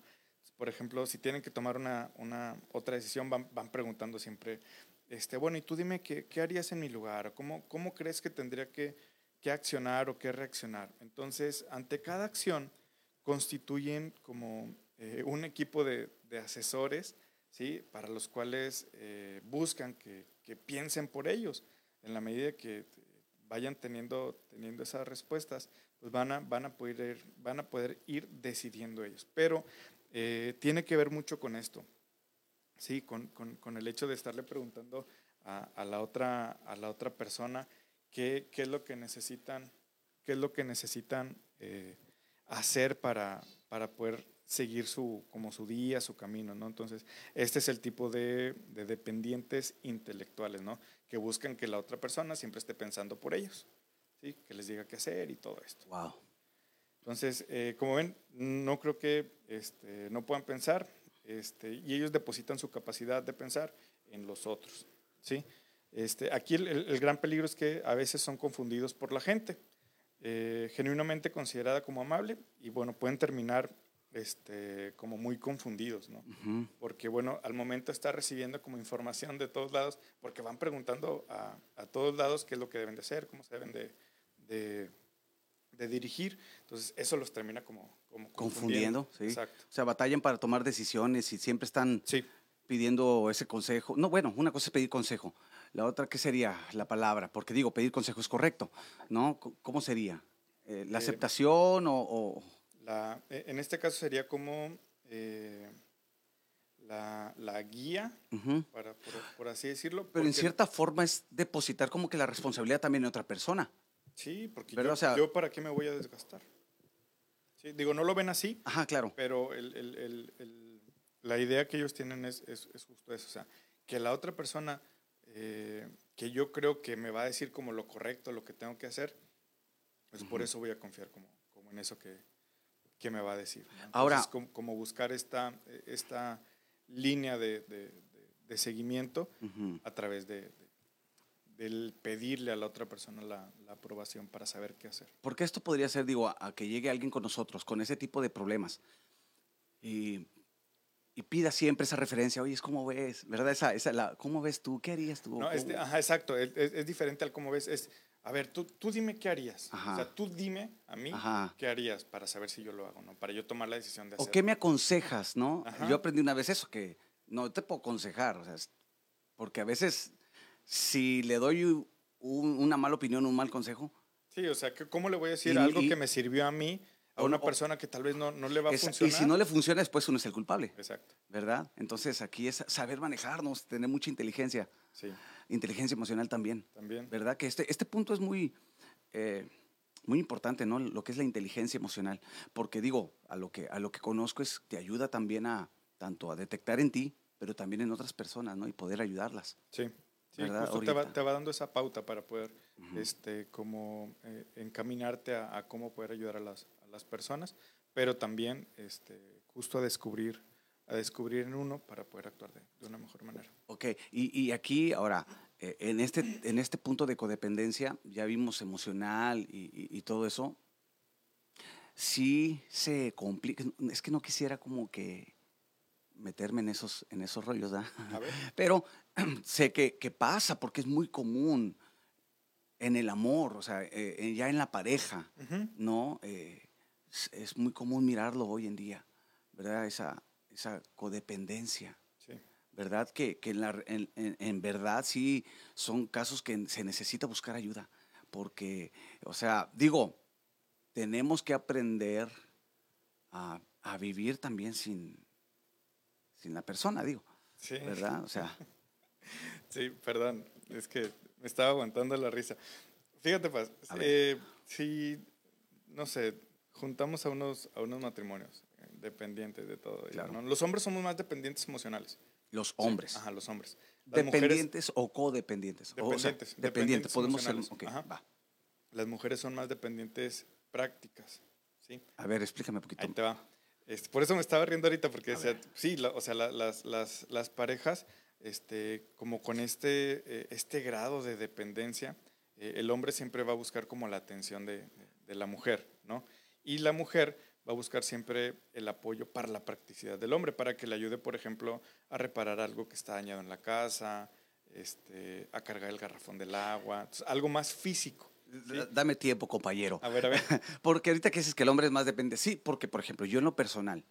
Por ejemplo, si tienen que tomar una, una otra decisión, van, van preguntando siempre, este, bueno, y tú dime qué, qué harías en mi lugar, cómo, cómo crees que tendría que, que accionar o qué reaccionar. Entonces, ante cada acción, constituyen como eh, un equipo de, de asesores, ¿sí? Para los cuales eh, buscan que, que piensen por ellos. En la medida que vayan teniendo, teniendo esas respuestas, pues van a, van, a poder, van a poder ir decidiendo ellos. Pero eh, tiene que ver mucho con esto, ¿sí? Con, con- el hecho de estarle preguntando a, a la, otra, a la otra persona qué, qué es lo que necesitan, qué es lo que necesitan eh, hacer para, para poder seguir su, como su día, su camino, ¿no? Entonces, este es el tipo de, de dependientes intelectuales, ¿no? Que buscan que la otra persona siempre esté pensando por ellos, ¿sí? Que les diga qué hacer y todo esto. Wow. Entonces, eh, como ven, no creo que este, no puedan pensar este, y ellos depositan su capacidad de pensar en los otros. ¿sí? Este, aquí el, el- el gran peligro es que a veces son confundidos por la gente, eh, genuinamente considerada como amable y bueno, pueden terminar este, como muy confundidos, ¿no? Porque bueno, al momento está recibiendo como información de todos lados, porque van preguntando a, a todos lados qué es lo que deben de hacer, cómo se deben de, de- de dirigir, entonces eso los termina como, como Confundiendo, sí. Exacto. O sea, batallan para tomar decisiones y siempre están Sí, pidiendo ese consejo. No, bueno, una cosa es pedir consejo. La otra, ¿qué sería la palabra? Porque digo, pedir consejo es correcto, ¿no? ¿Cómo sería eh, la aceptación o, o- La, e- en este caso sería como eh, la, la guía, para, por, por así decirlo. Pero en cierta forma es depositar como que la responsabilidad también en otra persona. Sí, porque yo, O sea- yo para qué me voy a desgastar. Sí, digo, no lo ven así, Ajá, claro. pero el- el- el- el- la idea que ellos tienen es, es- es justo eso. O sea, que la otra persona eh, que yo creo que me va a decir como lo correcto, lo que tengo que hacer, pues por eso voy a confiar como, como en eso que, que me va a decir. ¿no? Entonces, Ahora- como, como buscar esta, esta línea de, de- de- de seguimiento a través de- del pedirle a la otra persona la, la aprobación para saber qué hacer. Porque esto podría ser, digo, a, a que llegue alguien con nosotros con ese tipo de problemas y, y pida siempre esa referencia. Oye, ¿cómo ves? ¿Verdad? Esa, esa, la, ¿Cómo ves tú? ¿Qué harías tú? No, este, ¿Cómo? ajá, exacto. Es, es- es diferente al cómo ves. Es, a ver, tú, tú dime qué harías. Ajá. O sea, tú dime a mí Ajá. qué harías para saber si yo lo hago, ¿no? Para yo tomar la decisión de ¿O hacerlo. qué me aconsejas, no? Ajá. Yo aprendí una vez eso, que no te puedo aconsejar, o sea, es- porque a veces si le doy un- una mala opinión, un mal consejo, Sí, o sea, que- ¿cómo le voy a decir Y- algo y- que me sirvió a mí a una o- persona que tal vez no, no le va a funcionar? y si no le funciona, después uno es el culpable, Exacto, ¿verdad? Entonces aquí es saber manejarnos, tener mucha inteligencia, sí, inteligencia emocional también. también. ¿verdad? Que este, este punto es muy, eh, muy importante, ¿no? Lo que es la inteligencia emocional. Porque digo, a lo que, a lo que conozco es te ayuda también a, tanto a detectar en ti, pero también en otras personas, ¿no? Y poder ayudarlas. Sí, sí ¿Verdad? justo te va, te va dando esa pauta para poder este, como eh, encaminarte a, a cómo poder ayudar a las, a las personas, pero también este, justo a descubrir, a descubrir en uno para poder actuar de, de una mejor manera. Ok, y, y aquí ahora, eh, en, este, en este punto de codependencia, ya vimos emocional y, y- y todo eso, sí se complica, es que no quisiera como que meterme en esos, en esos rollos, ¿verdad? A ver. (laughs) Pero (clears throat) sé que, que pasa porque es muy común en el amor, o sea, eh, eh, ya en la pareja. ¿no? Eh, es, es muy común mirarlo hoy en día, ¿verdad? Esa, esa codependencia. Sí, ¿verdad? Que, que en, la- en- en- en verdad sí son casos que se necesita buscar ayuda. Porque, o sea, digo, tenemos que aprender a, a vivir también sin, sin la persona, digo, sí. ¿verdad? O sea, (laughs) Sí, perdón, es que me estaba aguantando la risa. Fíjate, Paz, eh, si, no sé, juntamos a unos, a unos matrimonios eh, dependientes de todo. Claro. ¿no? Los hombres somos más dependientes emocionales. los Sí, hombres, Ajá, los hombres. Las mujeres, dependientes o codependientes. O, o sea, Dependientes, dependientes, dependientes podemos ser, emocionales. ok, Ajá. va. las mujeres son más dependientes prácticas. ¿sí? A ver, explícame un poquito. Ahí te va. Este, por eso me estaba riendo ahorita, porque sí, la- o sea, la- las, las, las parejas, este, como con este, eh, este grado de dependencia, eh, el hombre siempre va a buscar como la atención de, de- de la mujer, ¿no? Y la mujer va a buscar siempre el apoyo para la practicidad del hombre, para que le ayude, por ejemplo, a reparar algo que está dañado en la casa, este, a cargar el garrafón del agua, entonces, algo más físico. Dame tiempo, compañero. A ver, a ver. (laughs) Porque ahorita que dices que el hombre es más depende, sí, porque por ejemplo, yo en lo personal,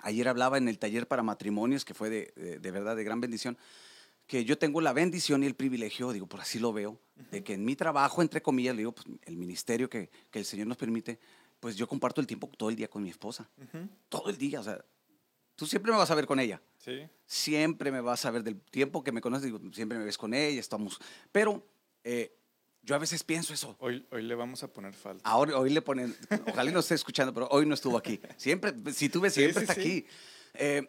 ayer hablaba en el taller para matrimonios, que fue de, de- de verdad de gran bendición, que yo tengo la bendición y el privilegio, digo, por así lo veo, de que en mi trabajo, entre comillas, le digo, pues, el ministerio que, que el Señor nos permite, pues yo comparto el tiempo todo el día con mi esposa, todo el día, o sea, tú siempre me vas a ver con ella, Sí, siempre me vas a ver del tiempo que me conoces, digo, siempre me ves con ella, estamos, pero eh, yo a veces pienso eso, hoy, hoy le vamos a poner falta. Ahora, hoy le ponen, ojalá no esté escuchando, pero hoy no estuvo aquí. Siempre, si tú ves, siempre sí, está sí. aquí. Eh,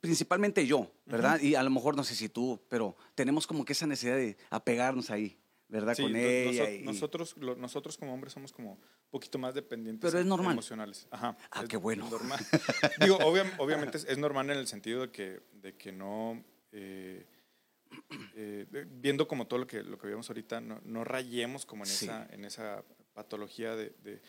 principalmente yo, ¿verdad? Y a lo mejor no sé si tú, pero tenemos como que esa necesidad de apegarnos ahí, ¿verdad? Sí, Con ella. noso- y- nosotros, lo- nosotros como hombres somos como un poquito más dependientes Pero es em- normal. emocionales. Ajá. Ah, es qué bueno. normal. Digo, obvia- (laughs) obviamente es, es normal en el sentido de que, de que no, eh, eh, viendo como todo lo que, lo que vemos ahorita, no, no rayemos como en, Sí. esa, en esa patología de, de-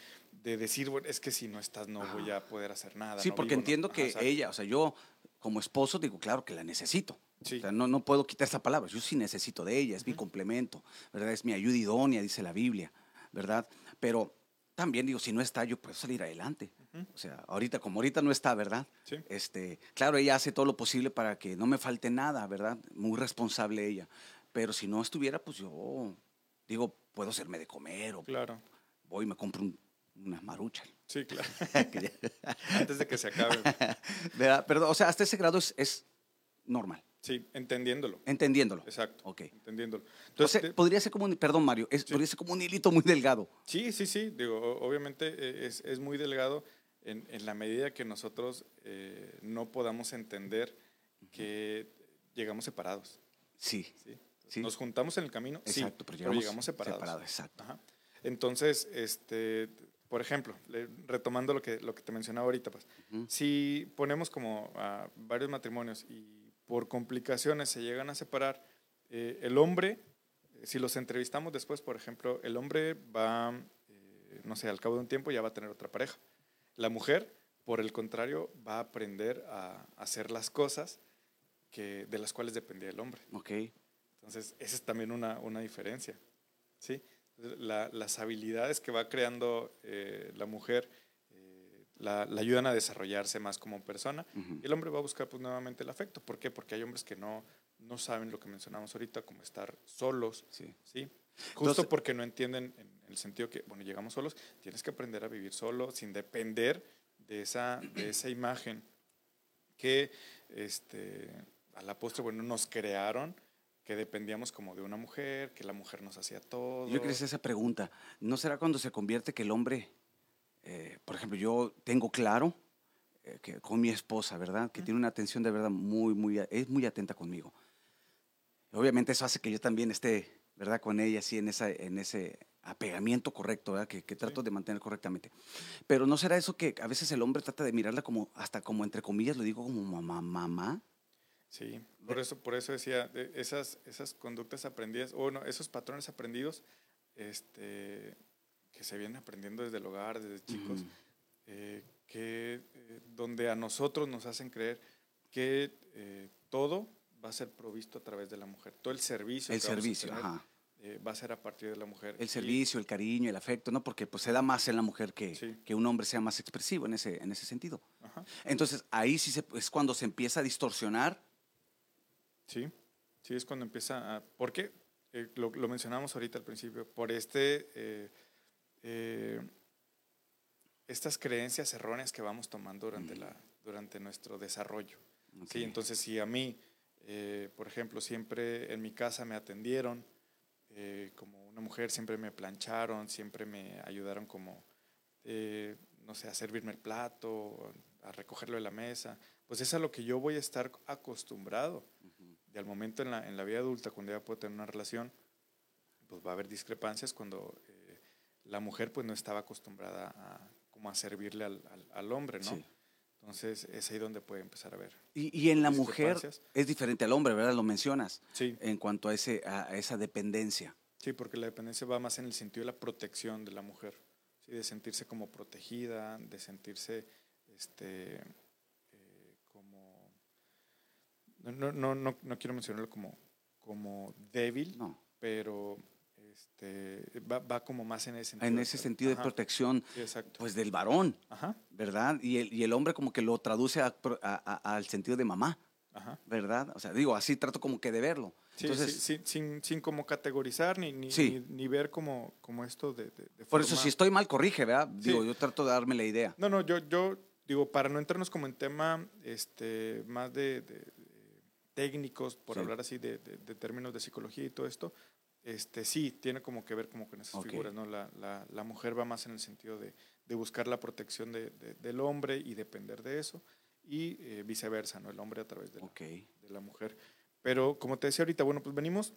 de decir, es que si no estás no Ajá. voy a poder hacer nada. sí, no porque vivo, no- entiendo ajá, que exacto. ella, o sea, yo como esposo digo, claro que la necesito. Sí. O sea, no, no puedo quitar esa palabra. Yo sí necesito de ella, es mi complemento, ¿verdad? Es mi ayuda idónea, dice la Biblia, ¿verdad? Pero también digo, si no está, yo puedo salir adelante. O sea, ahorita, como ahorita no está, ¿verdad? Sí. Este, claro, ella hace todo lo posible para que no me falte nada, ¿verdad? Muy responsable ella. Pero si no estuviera, pues yo, digo, puedo hacerme de comer o Claro. voy y me compro un una marucha. Sí, claro. (laughs) (laughs) Antes de que se acabe. (laughs) ¿Verdad? Pero, o sea, hasta ese grado es, es normal. Sí, entendiéndolo. Entendiéndolo. Exacto. Ok. Entendiéndolo. Entonces, podría ser como un, perdón Mario, es, podría ser como un hilito muy delgado. Sí, sí, sí. Digo, obviamente eh, es, es muy delgado en, en la medida que nosotros eh, no podamos entender que llegamos separados. Sí, ¿sí? Sí. Nos juntamos en el camino, sí, exacto, pero llegamos, llegamos separados. separados, exacto. Ajá. Entonces, este, por ejemplo, retomando lo que, lo que te mencionaba ahorita, pues, Ujú. si ponemos como a varios matrimonios y por complicaciones se llegan a separar, eh, el hombre, si los entrevistamos después, por ejemplo, el hombre va, eh, no sé, al cabo de un tiempo ya va a tener otra pareja. La mujer, por el contrario, va a aprender a hacer las cosas que, de las cuales dependía el hombre. Ok, Entonces, esa es también una, una diferencia. ¿sí? La- las habilidades que va creando eh, la mujer eh, la, la ayudan a desarrollarse más como persona. Y el hombre va a buscar pues, nuevamente el afecto. ¿Por qué? Porque hay hombres que no, no saben lo que mencionamos ahorita, como estar solos. sí. ¿sí? Justo Entonces- porque no entienden en el sentido que, bueno, llegamos solos, tienes que aprender a vivir solo sin depender de esa, de esa imagen que este, a la postre, bueno, nos crearon, que dependíamos como de una mujer, que la mujer nos hacía todo. Yo quería hacer esa pregunta. ¿No será cuando se convierte que el hombre, eh, por ejemplo, yo tengo claro eh, que con mi esposa, ¿verdad? Que tiene una atención de verdad muy, muy, es muy atenta conmigo. Obviamente eso hace que yo también esté, ¿verdad? Con ella, así en, esa, en ese apegamiento correcto, ¿verdad? Que, que trato de mantener correctamente. Pero ¿no será eso que a veces el hombre trata de mirarla como, hasta como entre comillas, lo digo como mamá, mamá? Sí, por eso, por eso decía, de esas, esas conductas aprendidas, o no, esos patrones aprendidos, este, que se vienen aprendiendo desde el hogar, desde chicos, Ujú. eh, que, eh, donde a nosotros nos hacen creer que eh, todo va a ser provisto a través de la mujer. Todo el servicio. El que vamos a servicio, tener, ajá. eh, va a ser a partir de la mujer. El Y- servicio, el cariño, el afecto, ¿no? Porque pues se da más en la mujer que, Sí. que un hombre sea más expresivo en ese, en ese sentido. ajá, Entonces ahí sí se, es cuando se empieza a distorsionar. sí, sí, es cuando empieza a... ¿Por qué? Eh, lo, lo mencionamos ahorita al principio, por este... eh, eh, estas creencias erróneas que vamos tomando durante, la, durante nuestro desarrollo. Ok. Sí, entonces si a mí, eh, por ejemplo, siempre en mi casa me atendieron eh, como una mujer, siempre me plancharon, siempre me ayudaron como, eh, no sé, a servirme el plato, a recogerlo de la mesa, pues es a lo que yo voy a estar acostumbrado. Y al momento en la, en la vida adulta, cuando ya puedo tener una relación, pues va a haber discrepancias cuando eh, la mujer pues no estaba acostumbrada a, como a servirle al, al- al hombre, ¿no? Sí. Entonces es ahí donde puede empezar a ver. Y, y en la mujer es diferente al hombre, ¿verdad? Lo mencionas Sí, en cuanto a, ese, a esa dependencia. sí, porque la dependencia va más en el sentido de la protección de la mujer, ¿sí? de sentirse como protegida, de sentirse este, eh, como... No, no, no, no, no quiero mencionarlo como, como débil, No. pero este, va, va como más en ese sentido. En ese sentido de Ajá, protección, sí, pues del varón, Ajá, ¿verdad? Y el, y el hombre como que lo traduce a- a- a- al sentido de mamá, ajá. ¿verdad? O sea, digo, así trato como que de verlo. Sí, Entonces, sí, sin, sin, sin como categorizar ni, ni, Sí. ni, ni ver como, como esto de, de- de por eso si estoy mal, corrige, ¿verdad? Digo, Sí. yo trato de darme la idea. No, no, yo, yo digo, para no entrarnos como en tema este, más de, de- técnicos, por Sí. hablar así de términos de psicología y todo esto, este, sí, tiene como que ver como con esas Ok. figuras, ¿no? La, la- la mujer va más en el sentido de, de buscar la protección de- de- del hombre y depender de eso, y eh, viceversa, ¿no? El hombre a través de la, Ok. de la mujer. Pero como te decía ahorita, bueno, pues venimos,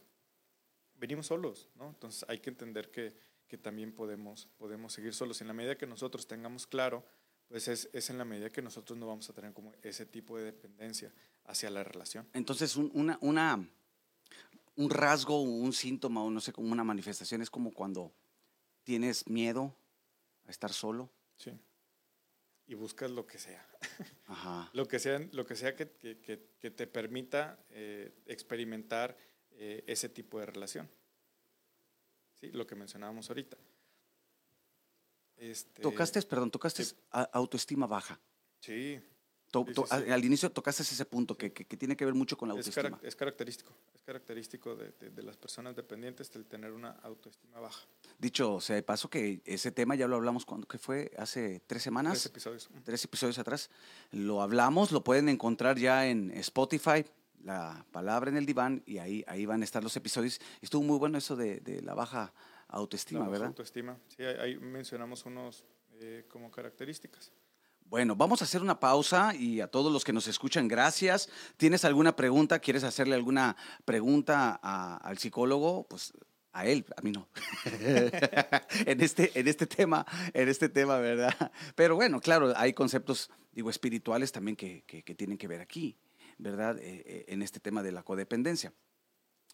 venimos solos, ¿no? Entonces hay que entender que, que también podemos, podemos seguir solos. En la medida que nosotros tengamos claro, pues es, es en la medida que nosotros no vamos a tener como ese tipo de dependencia hacia la relación. Entonces, un, una, una, un rasgo, un síntoma, o no sé, como una manifestación, es como cuando tienes miedo a estar solo. Sí. Y buscas lo que sea. (laughs) Ajá. Lo que sea, lo que, sea que, que- que- te permita eh, experimentar eh, ese tipo de relación. Sí, lo que mencionábamos ahorita. Este, Tocaste, perdón, tocaste sí. autoestima baja. Sí, To- Sí, to- sí, sí. Al inicio tocaste ese punto que, que- que tiene que ver mucho con la Es, autoestima. carac- es característico, es característico de, de- de las personas dependientes el tener una autoestima baja. Dicho sea de paso que ese tema ya lo hablamos cuando que fue hace tres semanas. Tres episodios. Tres episodios atrás. Lo hablamos, lo pueden encontrar ya en Spotify, la palabra en el diván, y ahí, ahí van a estar los episodios. Estuvo muy bueno eso de, de la baja autoestima, La baja ¿verdad? autoestima. Sí, ahí, ahí mencionamos unos eh, como características. Bueno, vamos a hacer una pausa y a todos los que nos escuchan, gracias. ¿Tienes alguna pregunta? ¿Quieres hacerle alguna pregunta al psicólogo? Pues a él, a mí no. (laughs) en, este, en este tema, en este tema, ¿verdad? Pero bueno, claro, hay conceptos, digo, espirituales también que, que- que tienen que ver aquí, ¿verdad? Eh, eh, en este tema de la codependencia.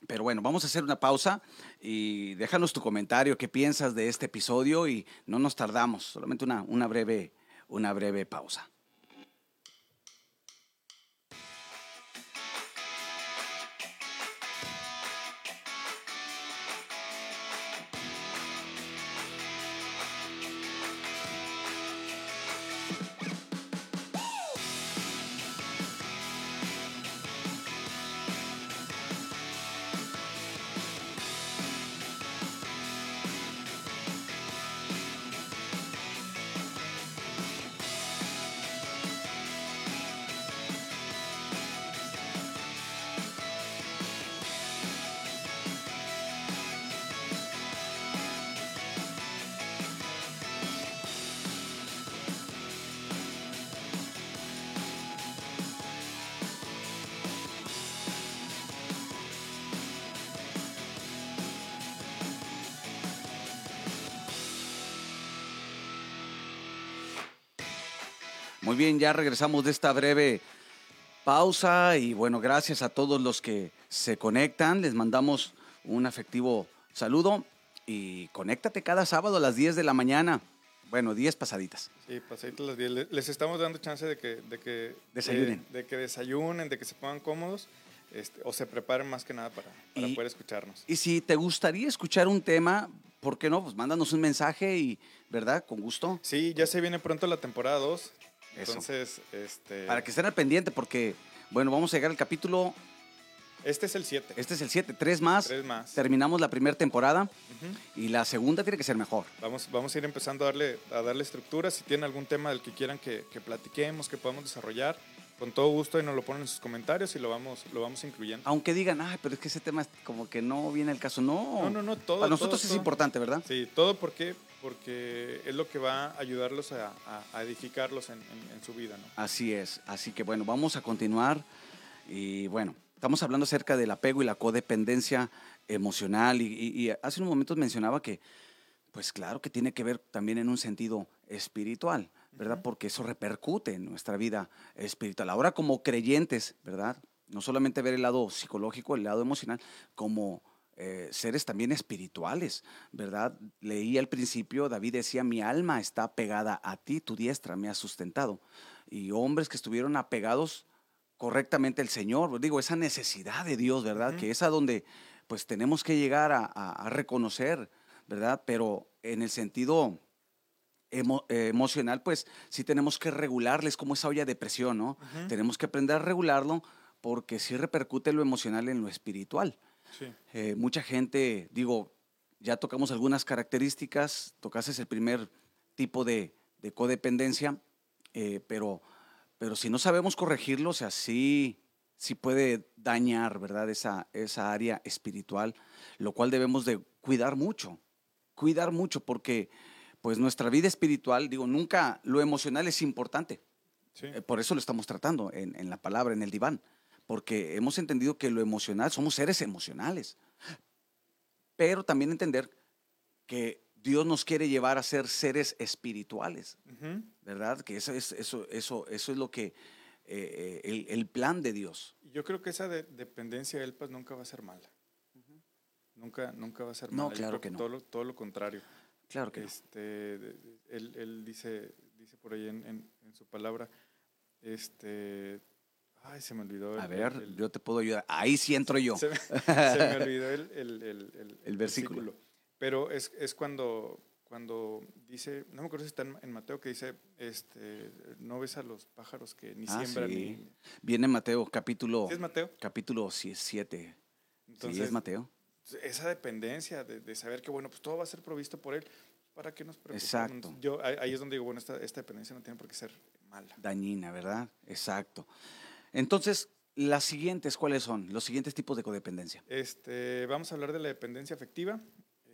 Pero bueno, vamos a hacer una pausa y déjanos tu comentario, qué piensas de este episodio y no nos tardamos, solamente una, una, breve, una breve pausa. Muy bien, ya regresamos de esta breve pausa y bueno, gracias a todos los que se conectan. Les mandamos un afectivo saludo y conéctate cada sábado a las 10 de la mañana. Bueno, 10 pasaditas. Sí, pasaditos las 10. Le- Les estamos dando chance de que, de que Desayunen. De, de que desayunen, de que se pongan cómodos este, o se preparen más que nada para, para Y- poder escucharnos. Y si te gustaría escuchar un tema, ¿por qué no? Pues mándanos un mensaje y, ¿verdad? Con gusto. Sí, ya se viene pronto la temporada 2. Eso. Entonces, este, Para que estén al pendiente porque, bueno, vamos a llegar al capítulo, este es el 7. este es el 7, tres más. Tres más. Terminamos la primera temporada y la segunda tiene que ser mejor. Vamos, vamos a ir empezando a darle, a darle estructura. Si tienen algún tema del que quieran que, que platiquemos, que podamos desarrollar, con todo gusto y nos lo ponen en sus comentarios y lo vamos, lo vamos incluyendo. Aunque digan, ay, pero es que ese tema es como que no viene el caso. No, No, no, no, todo. Para nosotros todo, es todo. importante, ¿verdad? Sí, todo porque, porque es lo que va a ayudarlos a, a- a edificarlos en, en- en su vida, ¿no? Así es. Así que bueno, vamos a continuar. Y bueno, estamos hablando acerca del apego y la codependencia emocional. Y, y- y hace unos momentos mencionaba que, pues claro que tiene que ver también en un sentido espiritual, ¿verdad? Porque eso repercute en nuestra vida espiritual. Ahora como creyentes, ¿verdad? No solamente ver el lado psicológico, el lado emocional, como eh, seres también espirituales, ¿verdad? Leí al principio, David decía, mi alma está pegada a ti, tu diestra me ha sustentado. Y hombres que estuvieron apegados correctamente al Señor, digo, esa necesidad de Dios, ¿verdad? Que es a donde pues tenemos que llegar a, a- a reconocer, ¿verdad? Pero en el sentido emo- eh, emocional, pues sí tenemos que regularles como esa olla de presión, ¿no? Tenemos que aprender a regularlo porque sí repercute lo emocional en lo espiritual. Sí. Eh, mucha gente, digo, ya tocamos algunas características, tocaste el primer tipo de, de codependencia, eh, pero, pero si no sabemos corregirlo, o sea, sí, sí puede dañar, ¿verdad? Esa, esa área espiritual, lo cual debemos de cuidar mucho, cuidar mucho, porque pues nuestra vida espiritual, digo, nunca lo emocional es importante. Sí. Eh, Por eso lo estamos tratando en, en la palabra, en el diván, porque hemos entendido que lo emocional, somos seres emocionales, pero también entender que Dios nos quiere llevar a ser seres espirituales. ¿verdad? Que eso es, eso, eso, eso es lo que, eh, eh, el, el plan de Dios. Yo creo que esa de- dependencia del paz nunca va a ser mala. Nunca, nunca va a ser No, mala. Yo claro que no. Todo lo, todo lo contrario. Claro que no. Este, de- él, él dice, dice por ahí en, en- en su palabra, este, ay, se me olvidó. A el- ver, el- yo te puedo ayudar. Ahí sí entro yo. Se me, se me (laughs) olvidó el, el- el- el- El versículo. Pero es, es cuando, cuando dice, no me acuerdo si está en, Mateo, que dice, este, no ves a los pájaros que ni Ah, siembran sí. ni... Viene Mateo, capítulo, ¿Sí es Mateo? capítulo 7. Entonces, sí, es Mateo. esa dependencia de, de saber que, bueno, pues todo va a ser provisto por él, ¿para qué nos preocupamos? Exacto. Yo, ahí es donde digo, bueno, esta, esta dependencia no tiene por qué ser mala. Dañina, ¿verdad? Exacto. Entonces, las siguientes, ¿cuáles son? Los siguientes tipos de codependencia. Este, vamos a hablar de la dependencia afectiva.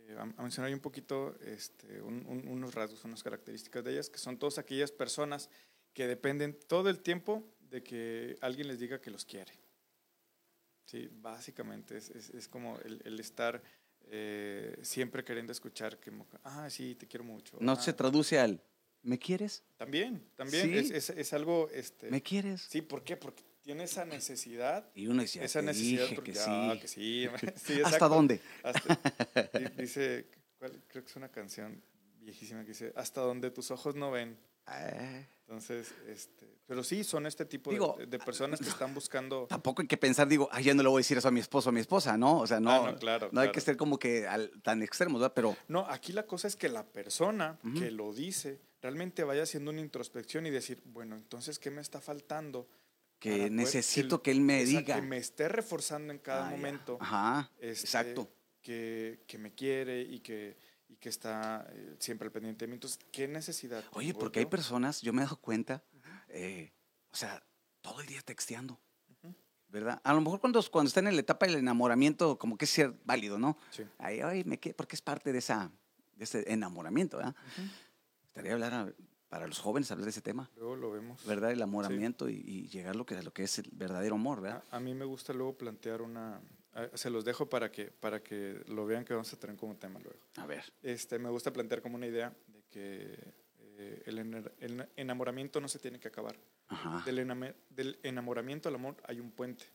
Eh, a, mencionar un poquito este, un- un- unos rasgos, unas características de ellas, que son todas aquellas personas que dependen todo el tiempo de que alguien les diga que los quiere. Sí, básicamente es, es- es como el, el estar eh, siempre queriendo escuchar que, ah, sí, te quiero mucho. No ah". se traduce al, ¿me quieres? También, también, Sí. es algo, este, ¿Me quieres? sí, ¿por qué? Porque tiene esa necesidad Y uno dice, esa "Ya te necesidad dije porque que ah, sí. que sí, (laughs) sí, ¿Hasta dónde? Hasta- (laughs) di- dice, ¿cuál? creo que es una canción viejísima que dice, hasta donde tus ojos no ven. Eh, Entonces, este, pero sí, son este tipo Digo, de, de personas que están buscando... tampoco hay que pensar, digo, ay, ya no le voy a decir eso a mi esposo o a mi esposa, ¿no? O sea, no, Ah, no, claro, no hay que ser como que al- tan extremos, ¿verdad? Pero No, aquí la cosa es que la persona que lo dice realmente vaya haciendo una introspección y decir, bueno, entonces, ¿qué me está faltando? Que poder- necesito que él me esa- diga. Que me esté reforzando en cada Ah, ya. momento. Ajá, este, exacto. Que, que me quiere y que, y que está eh, siempre al pendiente de mí. Entonces, ¿qué necesidad? Oye, porque hay personas, yo me he dado cuenta, eh, o sea, todo el día texteando. ¿verdad? A lo mejor cuando, cuando está en la etapa del enamoramiento, como que es ser válido, ¿no? Sí. Ay, ay, me que- porque es parte de, esa, de ese enamoramiento, ¿verdad? Estaría hablar a- para los jóvenes, hablar de ese tema, Luego lo vemos. ¿verdad? El enamoramiento y, y llegar a lo que, a lo que es el verdadero amor, ¿verdad? A, a mí me gusta luego plantear una... a- Se los dejo para que, para que lo vean que vamos a tener como tema luego. A ver. Este, me gusta plantear como una idea de que eh, el, ener- el enamoramiento no se tiene que acabar. Ajá. Del, ename- del enamoramiento al amor hay un puente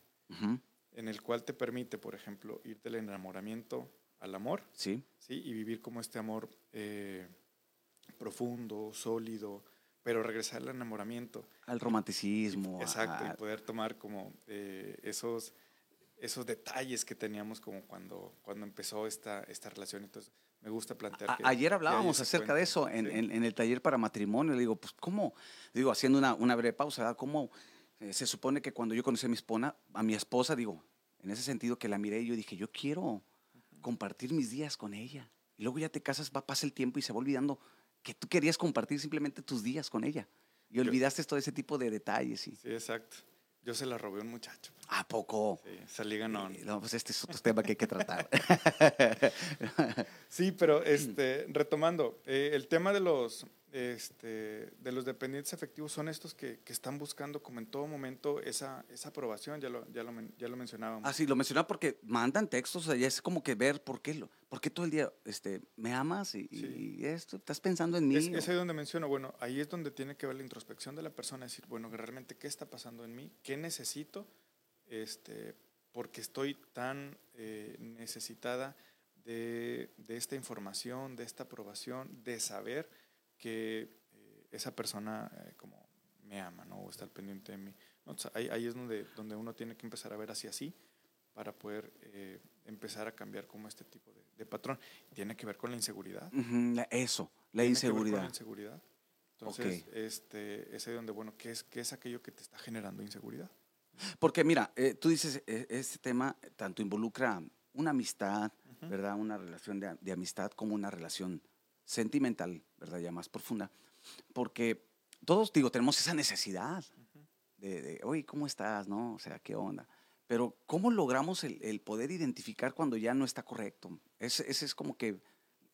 en el cual te permite, por ejemplo, ir del enamoramiento al amor, Sí. ¿sí? Y vivir como este amor eh, profundo, sólido, pero regresar al enamoramiento. Al romanticismo. Exacto, a- y poder tomar como eh, esos, esos detalles que teníamos como cuando, cuando empezó esta, esta relación. Entonces, me gusta plantear A- que... ayer hablábamos acerca de eso en, Sí. en- en el taller para matrimonio. Le digo, pues, ¿cómo? Digo, haciendo una, una breve pausa, ¿verdad? ¿Cómo eh, se supone que cuando yo conocí a mi, esposa, a mi esposa, digo, en ese sentido que la miré y yo dije, yo quiero compartir mis días con ella. Y luego ya te casas, va, pasa el tiempo y se va olvidando que tú querías compartir simplemente tus días con ella. Y Yo- olvidaste todo ese tipo de detalles. Y, Sí, exacto. Yo se la robé a un muchacho. ¿A poco? Sí, esa liga no. No, pues este es otro tema que hay que tratar. (laughs) (laughs) Sí, pero este, retomando, eh, el tema de los, este, de los dependientes afectivos son estos que, que están buscando como en todo momento esa, esa aprobación, ya lo, ya lo, ya lo mencionábamos. Ah, sí, lo mencionaba porque mandan textos, o sea, ya es como que ver por qué, lo, por qué todo el día este, me amas y, Sí. y esto, estás pensando en mí. Es, o- es ahí donde menciono, bueno, ahí es donde tiene que ver la introspección de la persona, decir, bueno, realmente qué está pasando en mí, qué necesito, este, porque estoy tan eh, necesitada de, de esta información, de esta aprobación, de saber que eh, esa persona eh, como me ama, ¿no? O está al pendiente de mí. ¿no? O sea, ahí, ahí es donde, donde uno tiene que empezar a ver hacia sí para poder eh, empezar a cambiar como este tipo de, de patrón. Tiene que ver con la inseguridad eso, la tiene que ver con inseguridad. la inseguridad. Entonces, Ok. este, es ahí donde, bueno, ¿qué es, ¿qué es aquello que te está generando inseguridad? Porque mira, eh, tú dices, eh, este tema tanto involucra una amistad. ¿verdad? Una relación de, de amistad como una relación sentimental, ¿verdad? Ya más profunda. Porque todos, digo, tenemos esa necesidad de, de, oye, ¿cómo estás? ¿No? O sea, ¿qué onda? Pero ¿cómo logramos el, el poder identificar cuando ya no está correcto? Ese, ese es como que,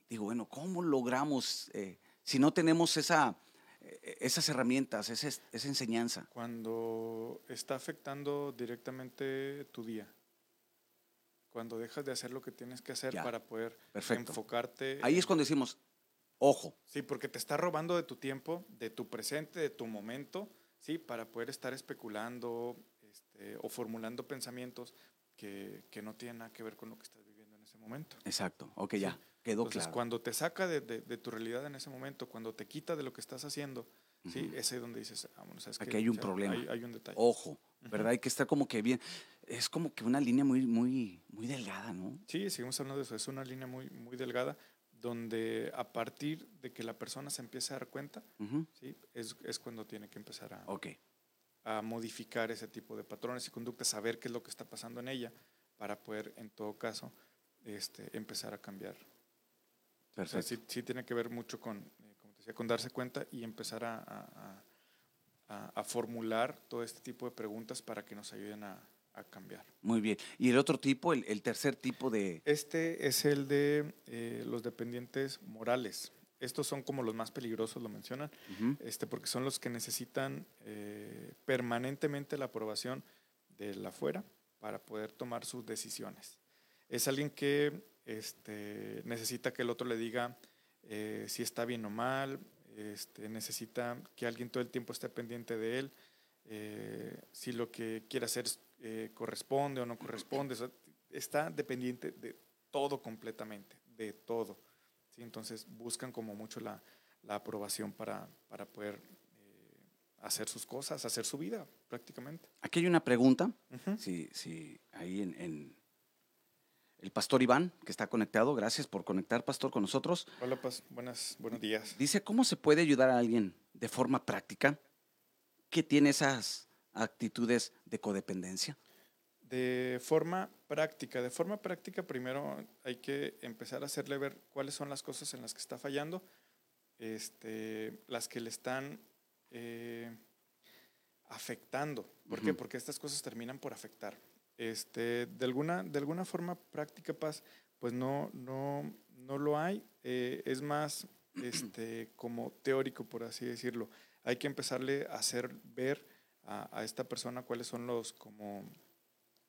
digo, bueno, ¿cómo logramos, eh, si no tenemos esa, eh, esas herramientas, esa, esa enseñanza? Cuando está afectando directamente tu día. Cuando dejas de hacer lo que tienes que hacer Ya. para poder Perfecto. enfocarte. Ahí en- es cuando decimos, ojo, Sí, porque te está robando de tu tiempo, de tu presente, de tu momento, ¿sí? Para poder estar especulando este, o formulando pensamientos que, que no tienen nada que ver con lo que estás viviendo en ese momento. exacto, ok, Sí. ya, quedó Entonces, claro. cuando te saca de, de- de tu realidad en ese momento, cuando te quita de lo que estás haciendo, ¿sí? Ujú. es ahí donde dices, ah, bueno, ¿sabes Aquí qué? hay un O sea, problema. Hay, hay un detalle. Ojo, ¿verdad? Hay que estar como que bien, es como que una línea muy, muy, muy delgada, ¿no? Sí, seguimos hablando de eso. Es una línea muy, muy delgada donde a partir de que la persona se empieza a dar cuenta, Ujú. ¿sí? es, es cuando tiene que empezar a, Ok. a modificar ese tipo de patrones y conductas, saber qué es lo que está pasando en ella para poder, en todo caso, este, empezar a cambiar. O sea, Perfecto. sí, sí tiene que ver mucho con, eh, como te decía, con darse cuenta y empezar a- a- a- a formular todo este tipo de preguntas para que nos ayuden a, a cambiar. Muy bien. Y el otro tipo, el, el tercer tipo de... Este es el de eh, los dependientes morales. Estos son como los más peligrosos, lo mencionan, este, porque son los que necesitan eh, permanentemente la aprobación de la afuera para poder tomar sus decisiones. Es alguien que este, necesita que el otro le diga eh, si está bien o mal, este, necesita que alguien todo el tiempo esté pendiente de él, si lo que quiere hacer eh, corresponde o no corresponde. O sea, está dependiente de todo completamente, de todo. ¿sí? Entonces buscan como mucho la, la aprobación para, para poder eh, hacer sus cosas, hacer su vida prácticamente. Aquí hay una pregunta. Si, si ahí en, en- el pastor Iván, que está conectado, gracias por conectar, pastor, con nosotros. Hola, Paz. Buenas, buenos días. Dice, ¿cómo se puede ayudar a alguien de forma práctica que tiene esas actitudes de codependencia? De forma práctica, de forma práctica primero hay que empezar a hacerle ver cuáles son las cosas en las que está fallando, este, las que le están eh, afectando. ¿Por qué? Porque estas cosas terminan por afectar. Este, de, alguna, de alguna forma práctica, Paz, pues no, no, no lo hay. eh, es más este, como teórico, por así decirlo. Hay que empezarle a hacer ver a, a esta persona cuáles son los como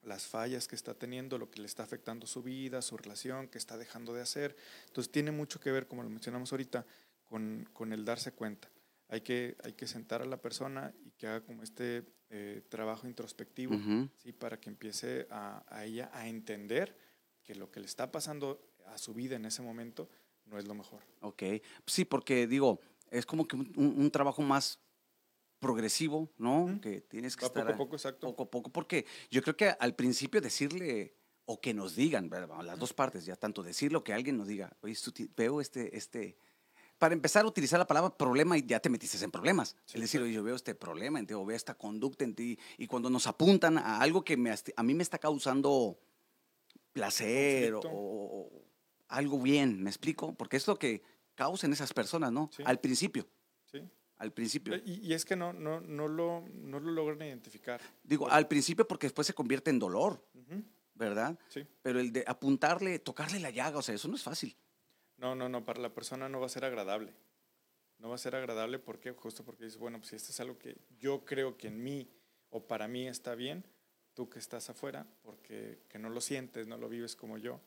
las fallas que está teniendo, lo que le está afectando su vida, su relación, que está dejando de hacer. Entonces tiene mucho que ver, como lo mencionamos ahorita, con, con el darse cuenta. Hay que, hay que sentar a la persona y que haga como este eh, trabajo introspectivo. ¿sí? para que empiece a, a ella a entender que lo que le está pasando a su vida en ese momento no es lo mejor. Ok. Sí, porque digo, es como que un, un- un trabajo más progresivo, ¿no? Que tienes que estar poco a poco, exacto. poco a poco, porque yo creo que al principio decirle o que nos digan, ¿verdad? las dos partes, ya tanto decirlo que alguien nos diga, oye, veo este, este, para empezar a utilizar la palabra problema y ya te metiste en problemas. Sí, es decir, oye, yo veo este problema en ti, o veo esta conducta en ti, y cuando nos apuntan a algo que me, a mí me está causando placer o, algo bien, ¿me explico? Porque es lo que causan esas personas, ¿no? Sí. Al principio. Al principio. Y, y es que no, no, no, lo, no lo logran identificar. Digo, al principio porque después se convierte en dolor, ¿verdad? Sí. Pero el de apuntarle, tocarle la llaga, o sea, eso no es fácil. No, no, no, para la persona no va a ser agradable. No va a ser agradable porque justo porque dices, bueno, pues si esto es algo que yo creo que en mí o para mí está bien, tú que estás afuera, porque que no lo sientes, no lo vives como yo,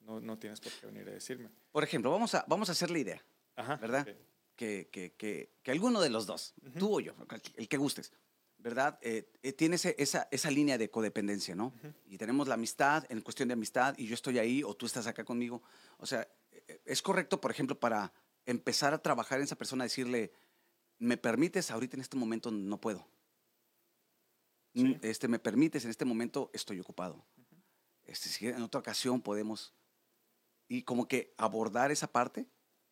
no, no tienes por qué venir a decirme. Por ejemplo, vamos a, vamos a hacer la idea, Ajá. ¿verdad? ok. Que, que, que, que alguno de los dos, Ujú. tú o yo, el que gustes, ¿verdad? Eh, eh, tiene ese- esa, esa línea de codependencia, ¿no? Y tenemos la amistad, en cuestión de amistad, y yo estoy ahí o tú estás acá conmigo. O sea, eh, es correcto, por ejemplo, para empezar a trabajar en esa persona, decirle, ¿me permites? Ahorita en este momento no puedo. Sí. Mm, Este, ¿Me permites? En este momento estoy ocupado. Este, si en otra ocasión podemos. Y como que abordar esa parte,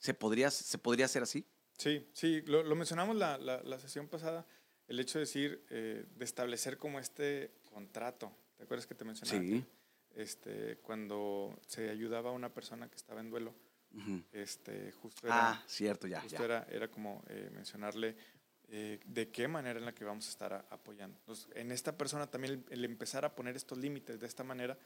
¿se podría, se podría hacer así? Sí, sí, lo, lo mencionamos la, la, la sesión pasada, el hecho de decir, eh, de establecer como este contrato. ¿Te acuerdas que te mencionaba? Sí. Este, cuando se ayudaba a una persona que estaba en duelo, Ujú. este, justo era, Ah, cierto, ya. justo ya. era, era como eh, mencionarle eh, de qué manera en la que vamos a estar a- apoyando. Entonces, en esta persona también el, el empezar a poner estos límites de esta manera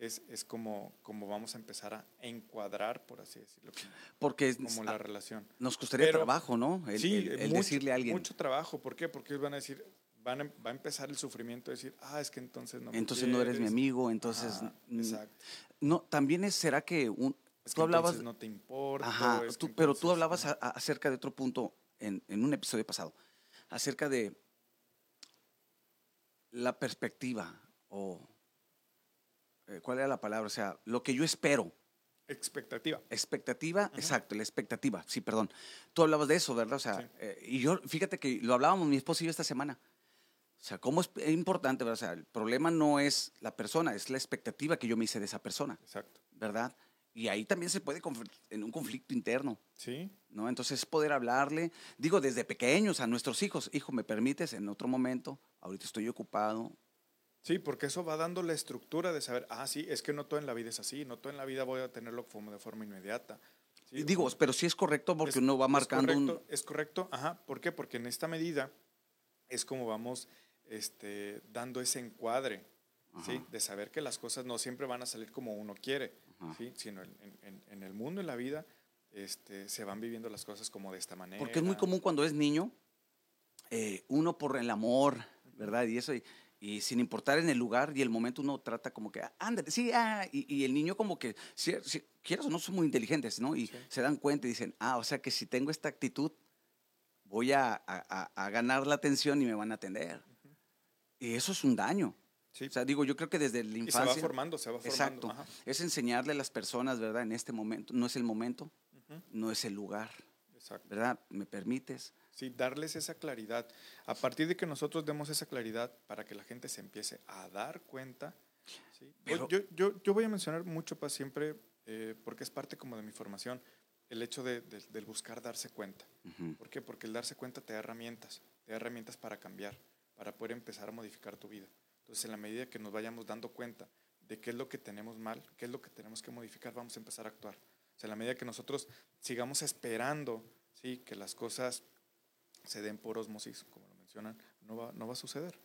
es, es como, como vamos a empezar a encuadrar, por así decirlo, como, Porque es- como la relación. nos costaría Pero- trabajo, ¿no? El, sí, el- el mucho, decirle a alguien. Mucho trabajo, ¿por qué? Porque ellos van a decir, van a, va a empezar el sufrimiento de decir, ah, es que entonces no me entonces no eres mi quieres". amigo, entonces. Exacto. No, también es, será que un, Es que tú hablabas. entonces no te importa. Ajá, pero tú hablabas a- acerca de otro punto en, en un episodio pasado, acerca de la perspectiva o. eh, ¿Cuál era la palabra? O sea, lo que yo espero. Expectativa. Expectativa, exacto, la expectativa, sí, perdón. Tú hablabas de eso, ¿verdad? O sea, Sí. eh, y yo, fíjate que lo hablábamos mi esposo y yo esta semana. O sea, cómo es importante, ¿verdad? O sea, el problema no es la persona, es la expectativa que yo me hice de esa persona, Exacto. ¿verdad? Y ahí también se puede en un conflicto interno, Sí, ¿no? Entonces poder hablarle, digo, desde pequeños a nuestros hijos, hijo, ¿me permites en otro momento? Ahorita estoy ocupado. Sí, porque eso va dando la estructura de saber, ah, sí, es que no todo en la vida es así, no todo en la vida voy a tenerlo como de forma inmediata. Sí, Y digo, pero sí es correcto porque Es- uno va es marcando correcto, un... Es correcto, ajá. ¿Por qué? Porque en esta medida es como vamos este, dando ese encuadre, ¿sí? Ajá. De saber que las cosas no siempre van a salir como uno quiere, Ajá. ¿sí? Sino en, en- en- en el mundo, en la vida, este, se van viviendo las cosas como de esta manera. Porque es muy común cuando es niño, eh, uno por el amor, ¿verdad? Y eso, y, y sin importar en el lugar y el momento, uno trata como que, "Ah, ándale, sí, ah", y, y el niño como que, si, si- quieras o no, son muy inteligentes, ¿no? Y Sí. se dan cuenta y dicen, ah, o sea que si tengo esta actitud, voy a, a- a- ganar la atención y me van a atender. Y eso es un daño. Sí. O sea, digo, yo creo que desde la y se infancia... va formando, se va formando. Exacto. ajá. Es enseñarle a las personas, ¿verdad? En este momento, no es el momento, Ujú, no es el lugar, Exacto. ¿verdad? ¿Me permites? Sí, darles esa claridad. A partir de que nosotros demos esa claridad para que la gente se empiece a dar cuenta. ¿sí? Voy- Pero- yo, yo, yo voy a mencionar mucho para siempre, eh, porque es parte como de mi formación, el hecho de, de- del buscar darse cuenta. Ujú. ¿Por qué? Porque el darse cuenta te da herramientas, te da herramientas para cambiar, para poder empezar a modificar tu vida. Entonces, en la medida que nos vayamos dando cuenta de qué es lo que tenemos mal, qué es lo que tenemos que modificar, vamos a empezar a actuar. O sea, en la medida que nosotros sigamos esperando ¿sí? que las cosas se den por osmosis, como lo mencionan, no va, no va a suceder.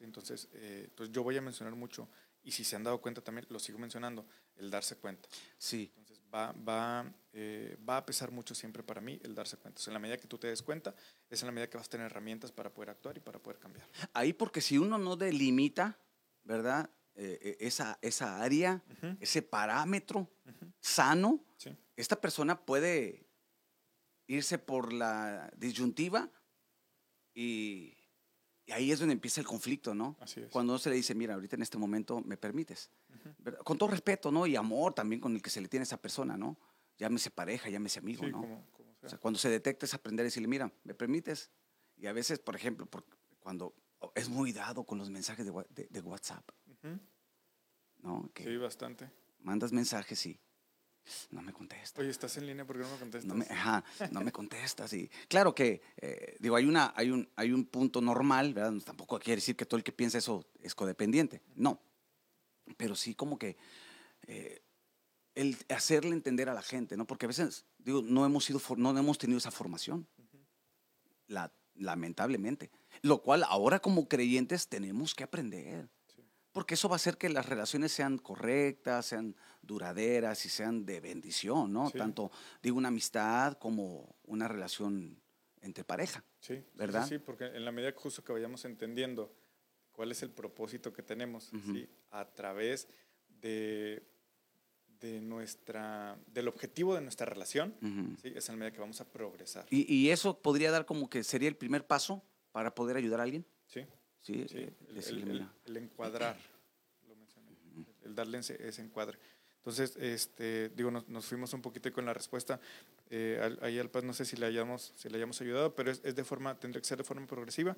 Entonces, eh, entonces, yo voy a mencionar mucho, y si se han dado cuenta también, lo sigo mencionando, el darse cuenta. Sí. Entonces va, va, eh, va a pesar mucho siempre para mí el darse cuenta. O sea, en la medida que tú te des cuenta, es en la medida que vas a tener herramientas para poder actuar y para poder cambiar. Ahí porque si uno no delimita, ¿verdad? Eh, esa, esa área, ese parámetro sano, Sí, esta persona puede irse por la disyuntiva y, y ahí es donde empieza el conflicto, ¿no? así es. Cuando uno se le dice, mira, ahorita en este momento me permites. Con todo respeto, ¿no? Y amor también con el que se le tiene a esa persona, ¿no? Llámese pareja, llámese amigo, Sí, ¿no? como, como sea. O sea, cuando se detecta es aprender a decirle, mira, ¿me permites? Y a veces, por ejemplo, por- cuando es muy dado con los mensajes de, de- de WhatsApp, ¿no? Que Sí, bastante. mandas mensajes y no me contestas. Oye, ¿estás en línea? ¿Por qué no me contestas? No me, ajá, no me contestas. Y claro que, eh, digo, hay, una, hay, un, hay un punto normal, ¿verdad? Tampoco quiere decir que todo el que piensa eso es codependiente. No. Pero sí como que eh, el hacerle entender a la gente, ¿no? Porque a veces, digo, no hemos, sido, no hemos tenido esa formación. La, lamentablemente. Lo cual ahora como creyentes tenemos que aprender. Porque eso va a hacer que las relaciones sean correctas, sean duraderas y sean de bendición, ¿no? Sí. Tanto, digo, una amistad como una relación entre pareja. Sí, ¿Verdad? Sí, porque en la medida que justo que vayamos entendiendo cuál es el propósito que tenemos, Ujú. ¿sí? a través de, de nuestra, del objetivo de nuestra relación. ¿sí? es en la medida que vamos a progresar. y, y eso podría dar como que sería el primer paso para poder ayudar a alguien. ¿sí? Sí, Sí, eh, el, el- el- encuadrar, lo mencioné, el darle ese, ese encuadre. Entonces, este, digo, nos, nos fuimos un poquito con la respuesta. Eh, al- ahí al Paz no sé si le hayamos, si le hayamos ayudado, pero es, es de forma, tendría que ser de forma progresiva,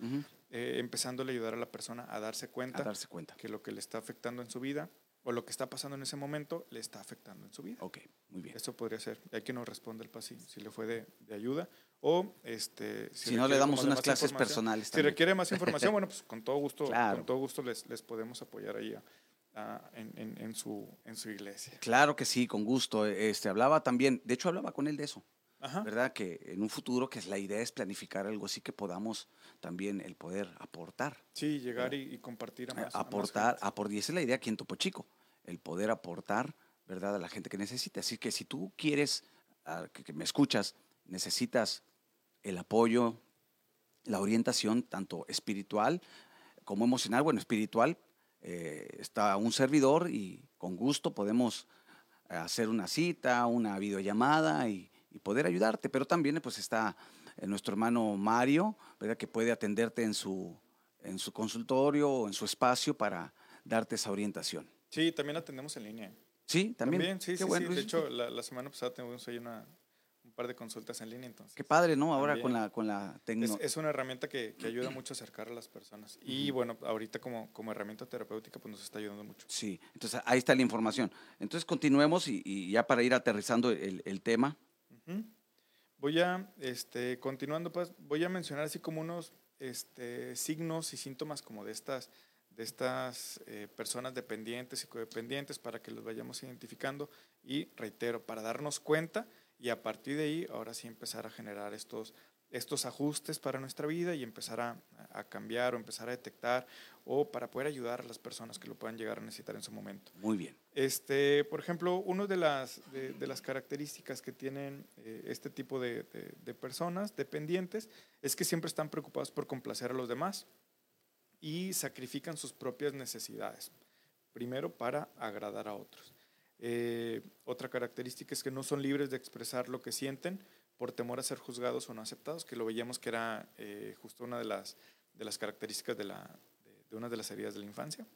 eh, empezándole a ayudar a la persona a darse cuenta a darse cuenta. que lo que le está afectando en su vida o lo que está pasando en ese momento le está afectando en su vida. Ok, muy bien. Eso podría ser. Hay que nos responde el Paz si, si le fue de, de ayuda o este Si no, le damos unas clases personales Si también. requiere más información, bueno, pues con todo gusto, Claro. con todo gusto les, les podemos apoyar ahí a- a- en, en- en su, en su iglesia. Claro que sí, con gusto. Este, hablaba también, de hecho hablaba con él de eso, Ajá. ¿verdad? Que en un futuro, que es la idea es planificar algo así que podamos también el poder aportar. Sí, llegar y, y compartir a eh, más. a más aportar, apor- y esa es la idea aquí en Topo Chico, el poder aportar, ¿verdad? A la gente que necesita. Así que si tú quieres, ah, que me escuchas, necesitas el apoyo, la orientación, tanto espiritual como emocional, bueno, espiritual, eh, está un servidor y con gusto podemos hacer una cita, una videollamada y, y poder ayudarte. Pero también pues está eh, nuestro hermano Mario, ¿verdad? Que puede atenderte en su, en su consultorio o en su espacio para darte esa orientación. Sí, también atendemos en línea. Sí, también. También, sí, Qué sí, bueno. sí. De hecho, la, la semana pasada tuvimos ahí una, un par de consultas en línea. Entonces, Qué padre, ¿no? Ahora también con la, con la es, tecnología. es una herramienta que, que ayuda mucho a acercar a las personas. Y bueno, ahorita como, como herramienta terapéutica pues nos está ayudando mucho. Sí, entonces ahí está la información. Entonces continuemos y, y ya para ir aterrizando el, el tema. Ujú. Voy a, este, continuando, pues, voy a mencionar así como unos este, signos y síntomas como de estas, de estas eh, personas dependientes y codependientes para que los vayamos identificando y reitero, para darnos cuenta y a partir de ahí ahora sí empezar a generar estos, estos ajustes para nuestra vida y empezar a, a cambiar o empezar a detectar o para poder ayudar a las personas que lo puedan llegar a necesitar en su momento. Muy bien. Este, por ejemplo, una de las, de, de las características que tienen eh, este tipo de, de- de personas dependientes es que siempre están preocupados por complacer a los demás y sacrifican sus propias necesidades, primero para agradar a otros. Eh, otra característica es que no son libres de expresar lo que sienten por temor a ser juzgados o no aceptados, que lo veíamos que era eh, justo una de las, de las características de, la, de, de una de las heridas de la infancia.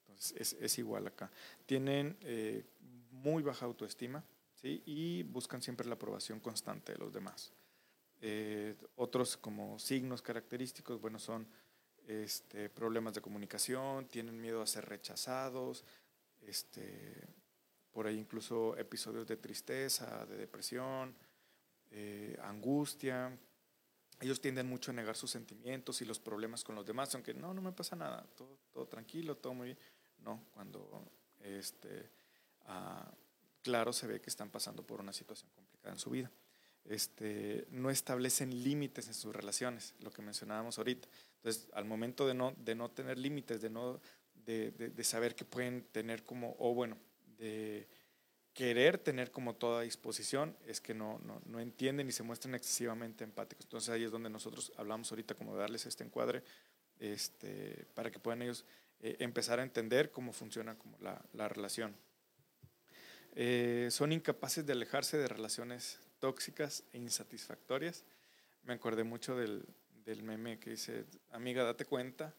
Entonces, es, es igual acá. Tienen eh, muy baja autoestima ¿sí? y buscan siempre la aprobación constante de los demás. Eh, otros como signos característicos, bueno, son este, problemas de comunicación, tienen miedo a ser rechazados, este, por ahí incluso episodios de tristeza, de depresión, eh, angustia. Ellos tienden mucho a negar sus sentimientos y los problemas con los demás, aunque no, no me pasa nada, todo, todo tranquilo, todo muy bien. No, cuando este, ah, claro se ve que están pasando por una situación complicada en su vida. Este, no establecen límites en sus relaciones, lo que mencionábamos ahorita. Entonces, al momento de no, de no tener límites, de, no, de, de, saber que pueden tener como, o bueno, de querer tener como toda disposición, es que no, no, no entienden y se muestran excesivamente empáticos. Entonces ahí es donde nosotros hablamos ahorita como de darles este encuadre este, para que puedan ellos eh, empezar a entender cómo funciona como la, la relación. Eh, son incapaces de alejarse de relaciones tóxicas e insatisfactorias. Me acordé mucho del, del meme que dice, amiga, date cuenta.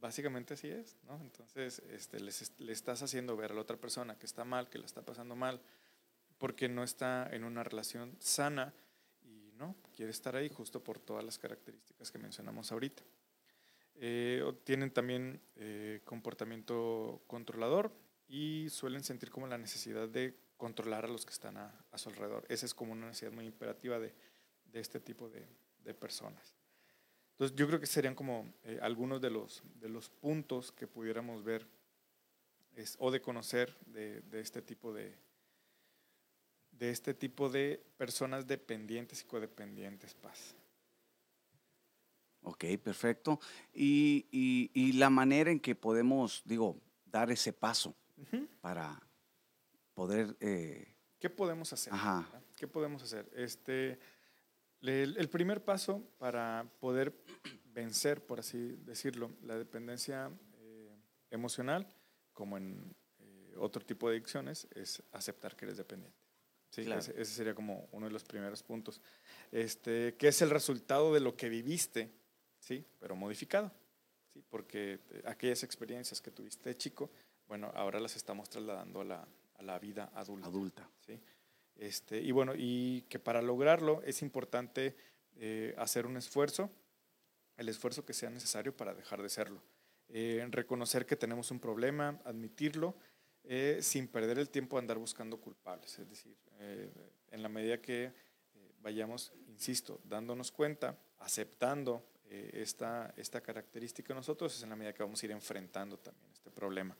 Básicamente así es, ¿no? Entonces, este, le estás haciendo ver a la otra persona que está mal, que la está pasando mal, porque no está en una relación sana y no, quiere estar ahí justo por todas las características que mencionamos ahorita. Eh, tienen también eh, comportamiento controlador y suelen sentir como la necesidad de controlar a los que están a, su alrededor. Esa es como una necesidad muy imperativa de, este tipo de, personas. Entonces yo creo que serían como eh, algunos de los, de los puntos que pudiéramos ver es, o de conocer de, de este tipo de, de este tipo de personas dependientes y codependientes, Paz. Ok, perfecto. Y, y, y, la manera en que podemos, digo, dar ese paso uh -huh. para poder... Eh... ¿Qué podemos hacer? Ajá. ¿Qué podemos hacer? Este, el, el, primer paso para poder vencer, por así decirlo, la dependencia eh, emocional, como en eh, otro tipo de adicciones, es aceptar que eres dependiente. Sí, claro. ese, ese, sería como uno de los primeros puntos. Este, que es el resultado de lo que viviste, ¿sí? pero modificado. ¿sí? Porque aquellas experiencias que tuviste de chico, bueno, ahora las estamos trasladando a la, a la vida adulta. Adulta. ¿sí? Este, y bueno, y que para lograrlo es importante eh, hacer un esfuerzo, el esfuerzo que sea necesario para dejar de serlo. Eh, reconocer que tenemos un problema, admitirlo, eh, sin perder el tiempo a andar buscando culpables. Es decir, en la medida que vayamos, insisto, dándonos cuenta, aceptando esta, esta característica de nosotros, es en la medida que vamos a ir enfrentando también este problema.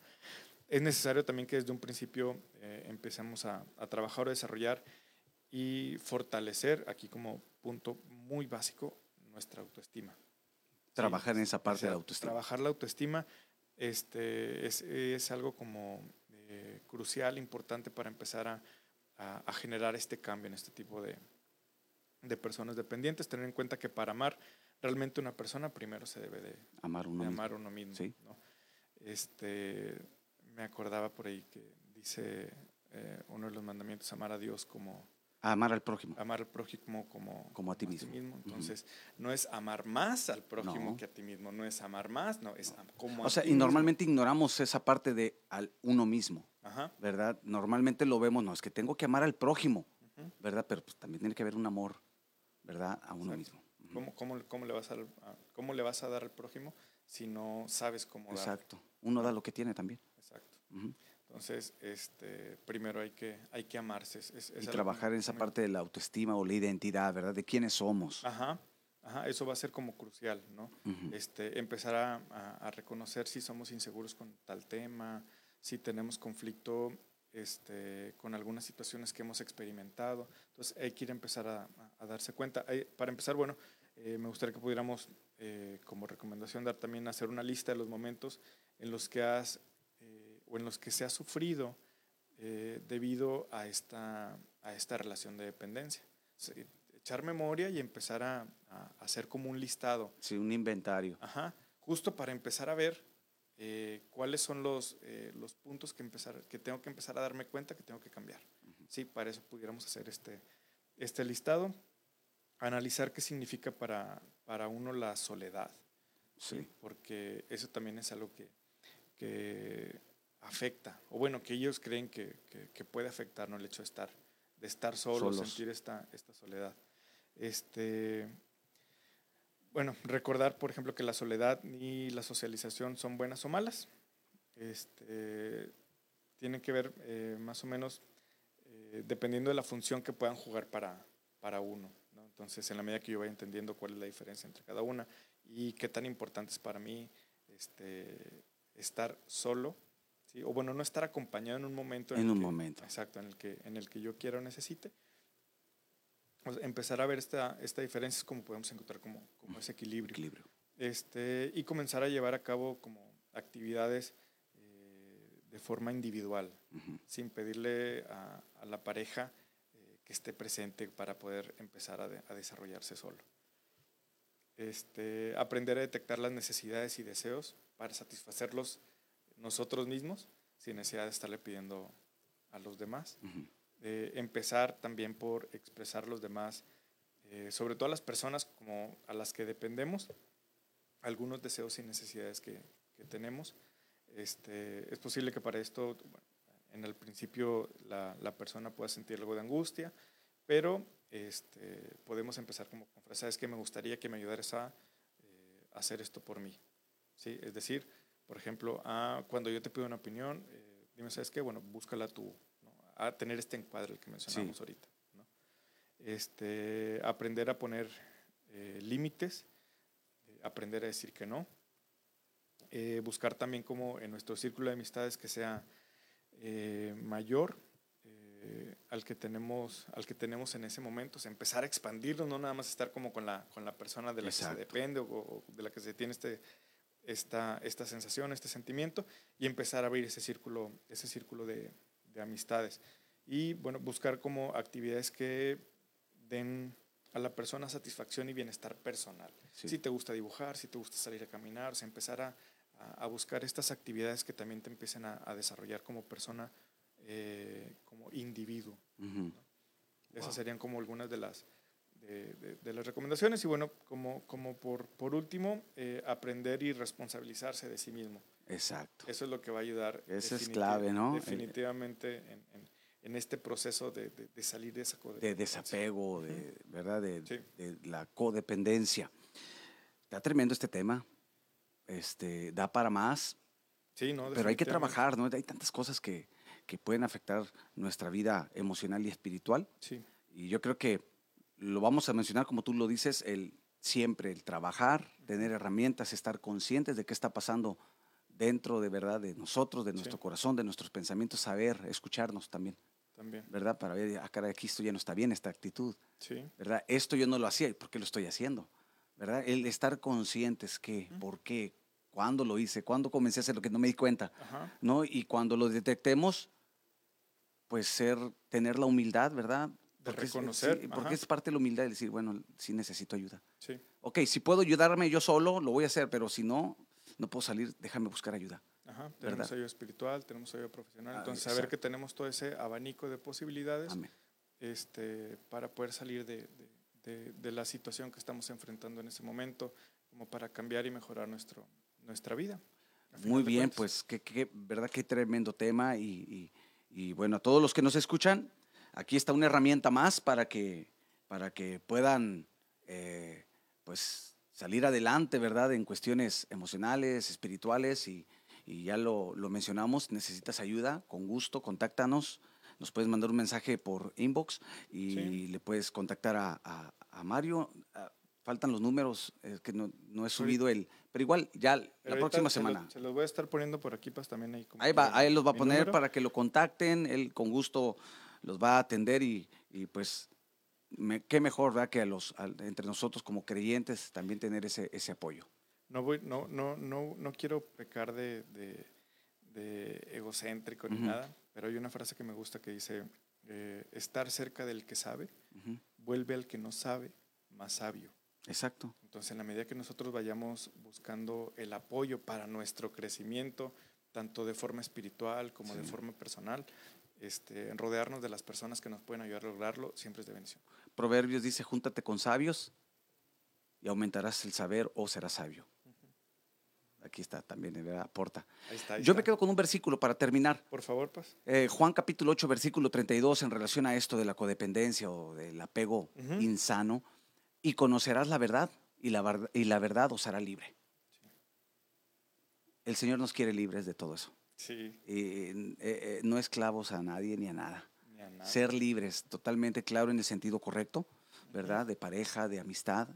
Es necesario también que desde un principio eh, empecemos a, a, trabajar o desarrollar y fortalecer, aquí como punto muy básico, nuestra autoestima. Trabajar sí, en esa parte o sea, de la autoestima. Trabajar la autoestima este, es, es algo como eh, crucial, importante para empezar a, a, a, generar este cambio en este tipo de, de personas dependientes. Tener en cuenta que para amar realmente una persona primero se debe de amar uno de mismo. Amar uno mismo ¿Sí? ¿no? Este, me acordaba por ahí que dice eh, uno de los mandamientos, amar a Dios como... Amar al prójimo. Amar al prójimo como, como a ti mismo. mismo. Entonces, uh -huh. no es amar más al prójimo no. que a ti mismo, no es amar más, no, es como O sea, y normalmente mismo. ignoramos esa parte de al uno mismo, Ajá. ¿verdad? Normalmente lo vemos, no, es que tengo que amar al prójimo. Uh ¿verdad? Pero pues, también tiene que haber un amor, ¿verdad? A uno mismo. ¿Cómo, cómo, cómo, le vas a, ¿Cómo le vas a dar al prójimo si no sabes cómo dar? Exacto. Uno da lo que tiene también. Entonces, este, primero hay que, hay que amarse. y trabajar en esa parte de la autoestima o la identidad, ¿verdad? De quiénes somos. Ajá. Ajá, eso va a ser como crucial, ¿no? este, empezar a, a, reconocer si somos inseguros con tal tema, si tenemos conflicto este, con algunas situaciones que hemos experimentado. Entonces hay que ir a empezar a, a darse cuenta. para empezar, bueno, eh, me gustaría que pudiéramos, eh, como recomendación, dar también hacer una lista de los momentos en los que has o en los que se ha sufrido debido a esta, a esta relación de dependencia echar memoria y empezar a, hacer como un listado. Sí, un inventario. Ajá, justo para empezar a ver eh, cuáles son los, eh, los puntos que, empezar, que tengo que empezar a darme cuenta que tengo que cambiar. Sí, para eso pudiéramos hacer este, este listado. Analizar qué significa para, para uno la soledad. Sí. Porque eso también es algo que, que afecta, o bueno, que ellos creen que, que, puede afectar, ¿no? El hecho de estar, de estar solo, sentir esta, esta soledad. Este, bueno, recordar, por ejemplo, que la soledad y la socialización son buenas o malas. Este, tienen que ver eh, más o menos eh, dependiendo de la función que puedan jugar para, para uno. Entonces, en la medida que yo vaya entendiendo cuál es la diferencia entre cada una y qué tan importante es para mí este, estar solo, o bueno, no estar acompañado en un momento. En, un momento. Exacto, en el, que, en el que yo quiero o necesite empezar a ver esta, esta diferencia es como podemos encontrar como, como ese equilibrio. equilibrio. Este, y comenzar a llevar a cabo como actividades eh, de forma individual, sin pedirle a, a la pareja eh, que esté presente para poder empezar a, a desarrollarse solo. Este, aprender a detectar las necesidades y deseos para satisfacerlos nosotros mismos sin necesidad de estarle pidiendo a los demás. Eh, empezar también por expresar los demás, eh, sobre todo a las personas como a las que dependemos, algunos deseos y necesidades que, que tenemos. Este, es posible que para esto, en el principio, la, la, persona pueda sentir algo de angustia, pero este, podemos empezar como con frases que me gustaría que me ayudaras a eh, hacer esto por mí. ¿Sí? Es decir, por ejemplo, ah, cuando yo te pido una opinión, dime, ¿sabes qué? Bueno, búscala tú a tener este encuadre que mencionamos ahorita. Este, aprender a poner eh, límites, eh, aprender a decir que no, eh, buscar también como en nuestro círculo de amistades que sea mayor al, que tenemos, al que tenemos en ese momento, empezar a expandirlo, no nada más estar como con la, con la persona de la que se depende o, de la que se tiene este, esta, esta sensación, este sentimiento, y empezar a abrir ese círculo, ese círculo de, de amistades. Y bueno, buscar como actividades que den a la persona satisfacción y bienestar personal. Si te gusta dibujar, si te gusta salir a caminar, o sea, empezar a, a buscar estas actividades que también te empiecen a, a desarrollar como persona, eh, como individuo. Esas serían como algunas de las, de, de, las recomendaciones. Y bueno, como, como por, por último, eh, aprender y responsabilizarse de sí mismo. Exacto. Eso es lo que va a ayudar. Eso es clave, ¿no? Definitivamente en, en, este proceso de, de, salir de esa codependencia. De desapego, de, ¿verdad? De, la codependencia. Está tremendo este tema. Este, da para más. Sí, ¿no? Pero hay que trabajar, ¿no? Hay tantas cosas que, que pueden afectar nuestra vida emocional y espiritual. Sí. Y yo creo que lo vamos a mencionar como tú lo dices, el siempre el trabajar, tener herramientas, estar conscientes de qué está pasando dentro de verdad de nosotros, de nuestro corazón, de nuestros pensamientos, saber, escucharnos también. También. ¿Verdad? Para ver, ah, cara, aquí esto ya no está bien, esta actitud. Sí. ¿Verdad? Esto yo no lo hacía, ¿por qué lo estoy haciendo? ¿Verdad? El estar conscientes que, por qué, cuándo lo hice, cuándo comencé a hacer lo que no me di cuenta, ¿no? Y cuando lo detectemos, pues ser, tener la humildad, ¿verdad? De reconocer. porque es parte de la humildad de decir, bueno, sí necesito ayuda. Sí. Ok, si puedo ayudarme yo solo, lo voy a hacer, pero si no, no puedo salir, déjame buscar ayuda. Ajá, tenemos ayuda espiritual, tenemos ayuda profesional. Ah, Entonces, saber que tenemos todo ese abanico de posibilidades este, para poder salir de, de, de, la situación que estamos enfrentando en ese momento, como para cambiar y mejorar nuestro, nuestra vida. Muy bien, pues qué, verdad qué tremendo tema y, y, y, bueno, a todos los que nos escuchan, aquí está una herramienta más para que, para que puedan eh, pues salir adelante, ¿verdad? En cuestiones emocionales, espirituales y, y ya lo, lo, mencionamos, necesitas ayuda, con gusto, contáctanos. Nos puedes mandar un mensaje por inbox y sí. le puedes contactar a, a, a Mario. Ah, faltan los números, es que no, no he subido el... Pero igual, ya la próxima se semana. Lo, se los voy a estar poniendo por aquí, pues también ahí. Ahí, va, ahí los va a poner número. para que lo contacten, él con gusto los va a atender y, y pues me, qué mejor, ¿verdad? Que a los, a, entre nosotros como creyentes también tener ese, ese apoyo. No, voy, no, no, no, no quiero pecar de, de, de egocéntrico uh -huh. ni nada, pero hay una frase que me gusta que dice, eh, estar cerca del que sabe, uh -huh. vuelve al que no sabe más sabio. Exacto. Entonces, en la medida que nosotros vayamos buscando el apoyo para nuestro crecimiento, tanto de forma espiritual como sí. de forma personal, este, rodearnos de las personas que nos pueden ayudar a lograrlo, siempre es de bendición. Proverbios dice, júntate con sabios y aumentarás el saber o serás sabio. Uh -huh. Aquí está también, ¿verdad? aporta. Ahí está, ahí Yo está. me quedo con un versículo para terminar. Por favor, pues. Eh, Juan capítulo 8, versículo 32, en relación a esto de la codependencia o del apego uh -huh. insano y conocerás la verdad y la, y la verdad os hará libre. Sí. El Señor nos quiere libres de todo eso. Sí. Eh, eh, no esclavos a nadie ni a nada. Ni a nada. Ser libres, totalmente claro en el sentido correcto, ¿verdad? De pareja, de amistad,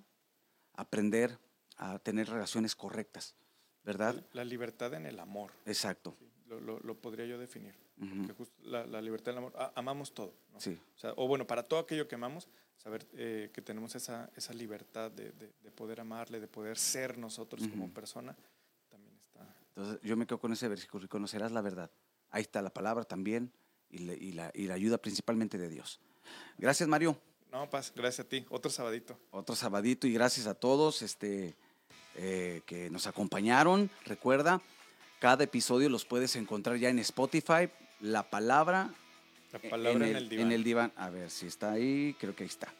aprender a tener relaciones correctas, ¿verdad? La libertad en el amor. Exacto. Sí, lo, lo, lo, podría yo definir. Uh -huh. la, la, libertad en el amor. A, amamos todo. ¿no? Sí. O, sea, o, bueno, para todo aquello que amamos, saber eh, que tenemos esa, esa libertad de, de, de, poder amarle, de poder ser nosotros uh -huh. como persona. Entonces, yo me quedo con ese versículo y conocerás la verdad. Ahí está la palabra también y, le, y, la, y la ayuda principalmente de Dios. Gracias, Mario. No, Paz, gracias a ti. Otro sabadito. Otro sabadito y gracias a todos este, eh, que nos acompañaron. Recuerda, cada episodio los puedes encontrar ya en Spotify. La palabra, la palabra en, el, en, el, diván. en el diván. A ver si está ahí. Creo que ahí está.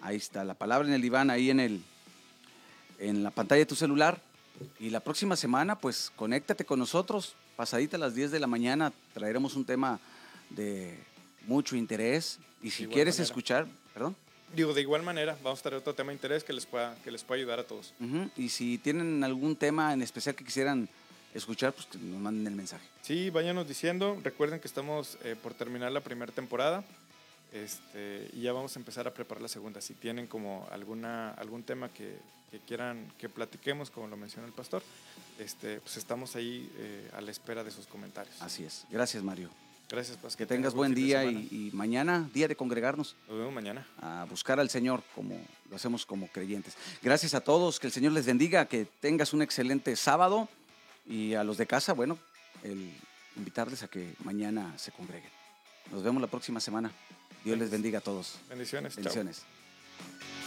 Ahí está. La palabra en el diván, ahí en, el, en la pantalla de tu celular. Y la próxima semana, pues conéctate con nosotros. Pasadita a las 10 de la mañana traeremos un tema de mucho interés. Y si quieres manera. escuchar, perdón. Digo, de igual manera, vamos a traer otro tema de interés que les pueda, que les pueda ayudar a todos. Uh -huh. Y si tienen algún tema en especial que quisieran escuchar, pues que nos manden el mensaje. Sí, váyanos diciendo. Recuerden que estamos eh, por terminar la primera temporada. Este, y ya vamos a empezar a preparar la segunda. Si tienen como alguna, algún tema que, que quieran que platiquemos, como lo mencionó el pastor, este, pues estamos ahí eh, a la espera de sus comentarios. Así es. Gracias, Mario. Gracias, Pastor. Que tengas buen día y, y, mañana, día de congregarnos. Nos vemos mañana. A buscar al Señor como lo hacemos como creyentes. Gracias a todos, que el Señor les bendiga, que tengas un excelente sábado y a los de casa, bueno, el invitarles a que mañana se congreguen. Nos vemos la próxima semana. Dios les bendiga a todos. Bendiciones. Bendiciones. Chao.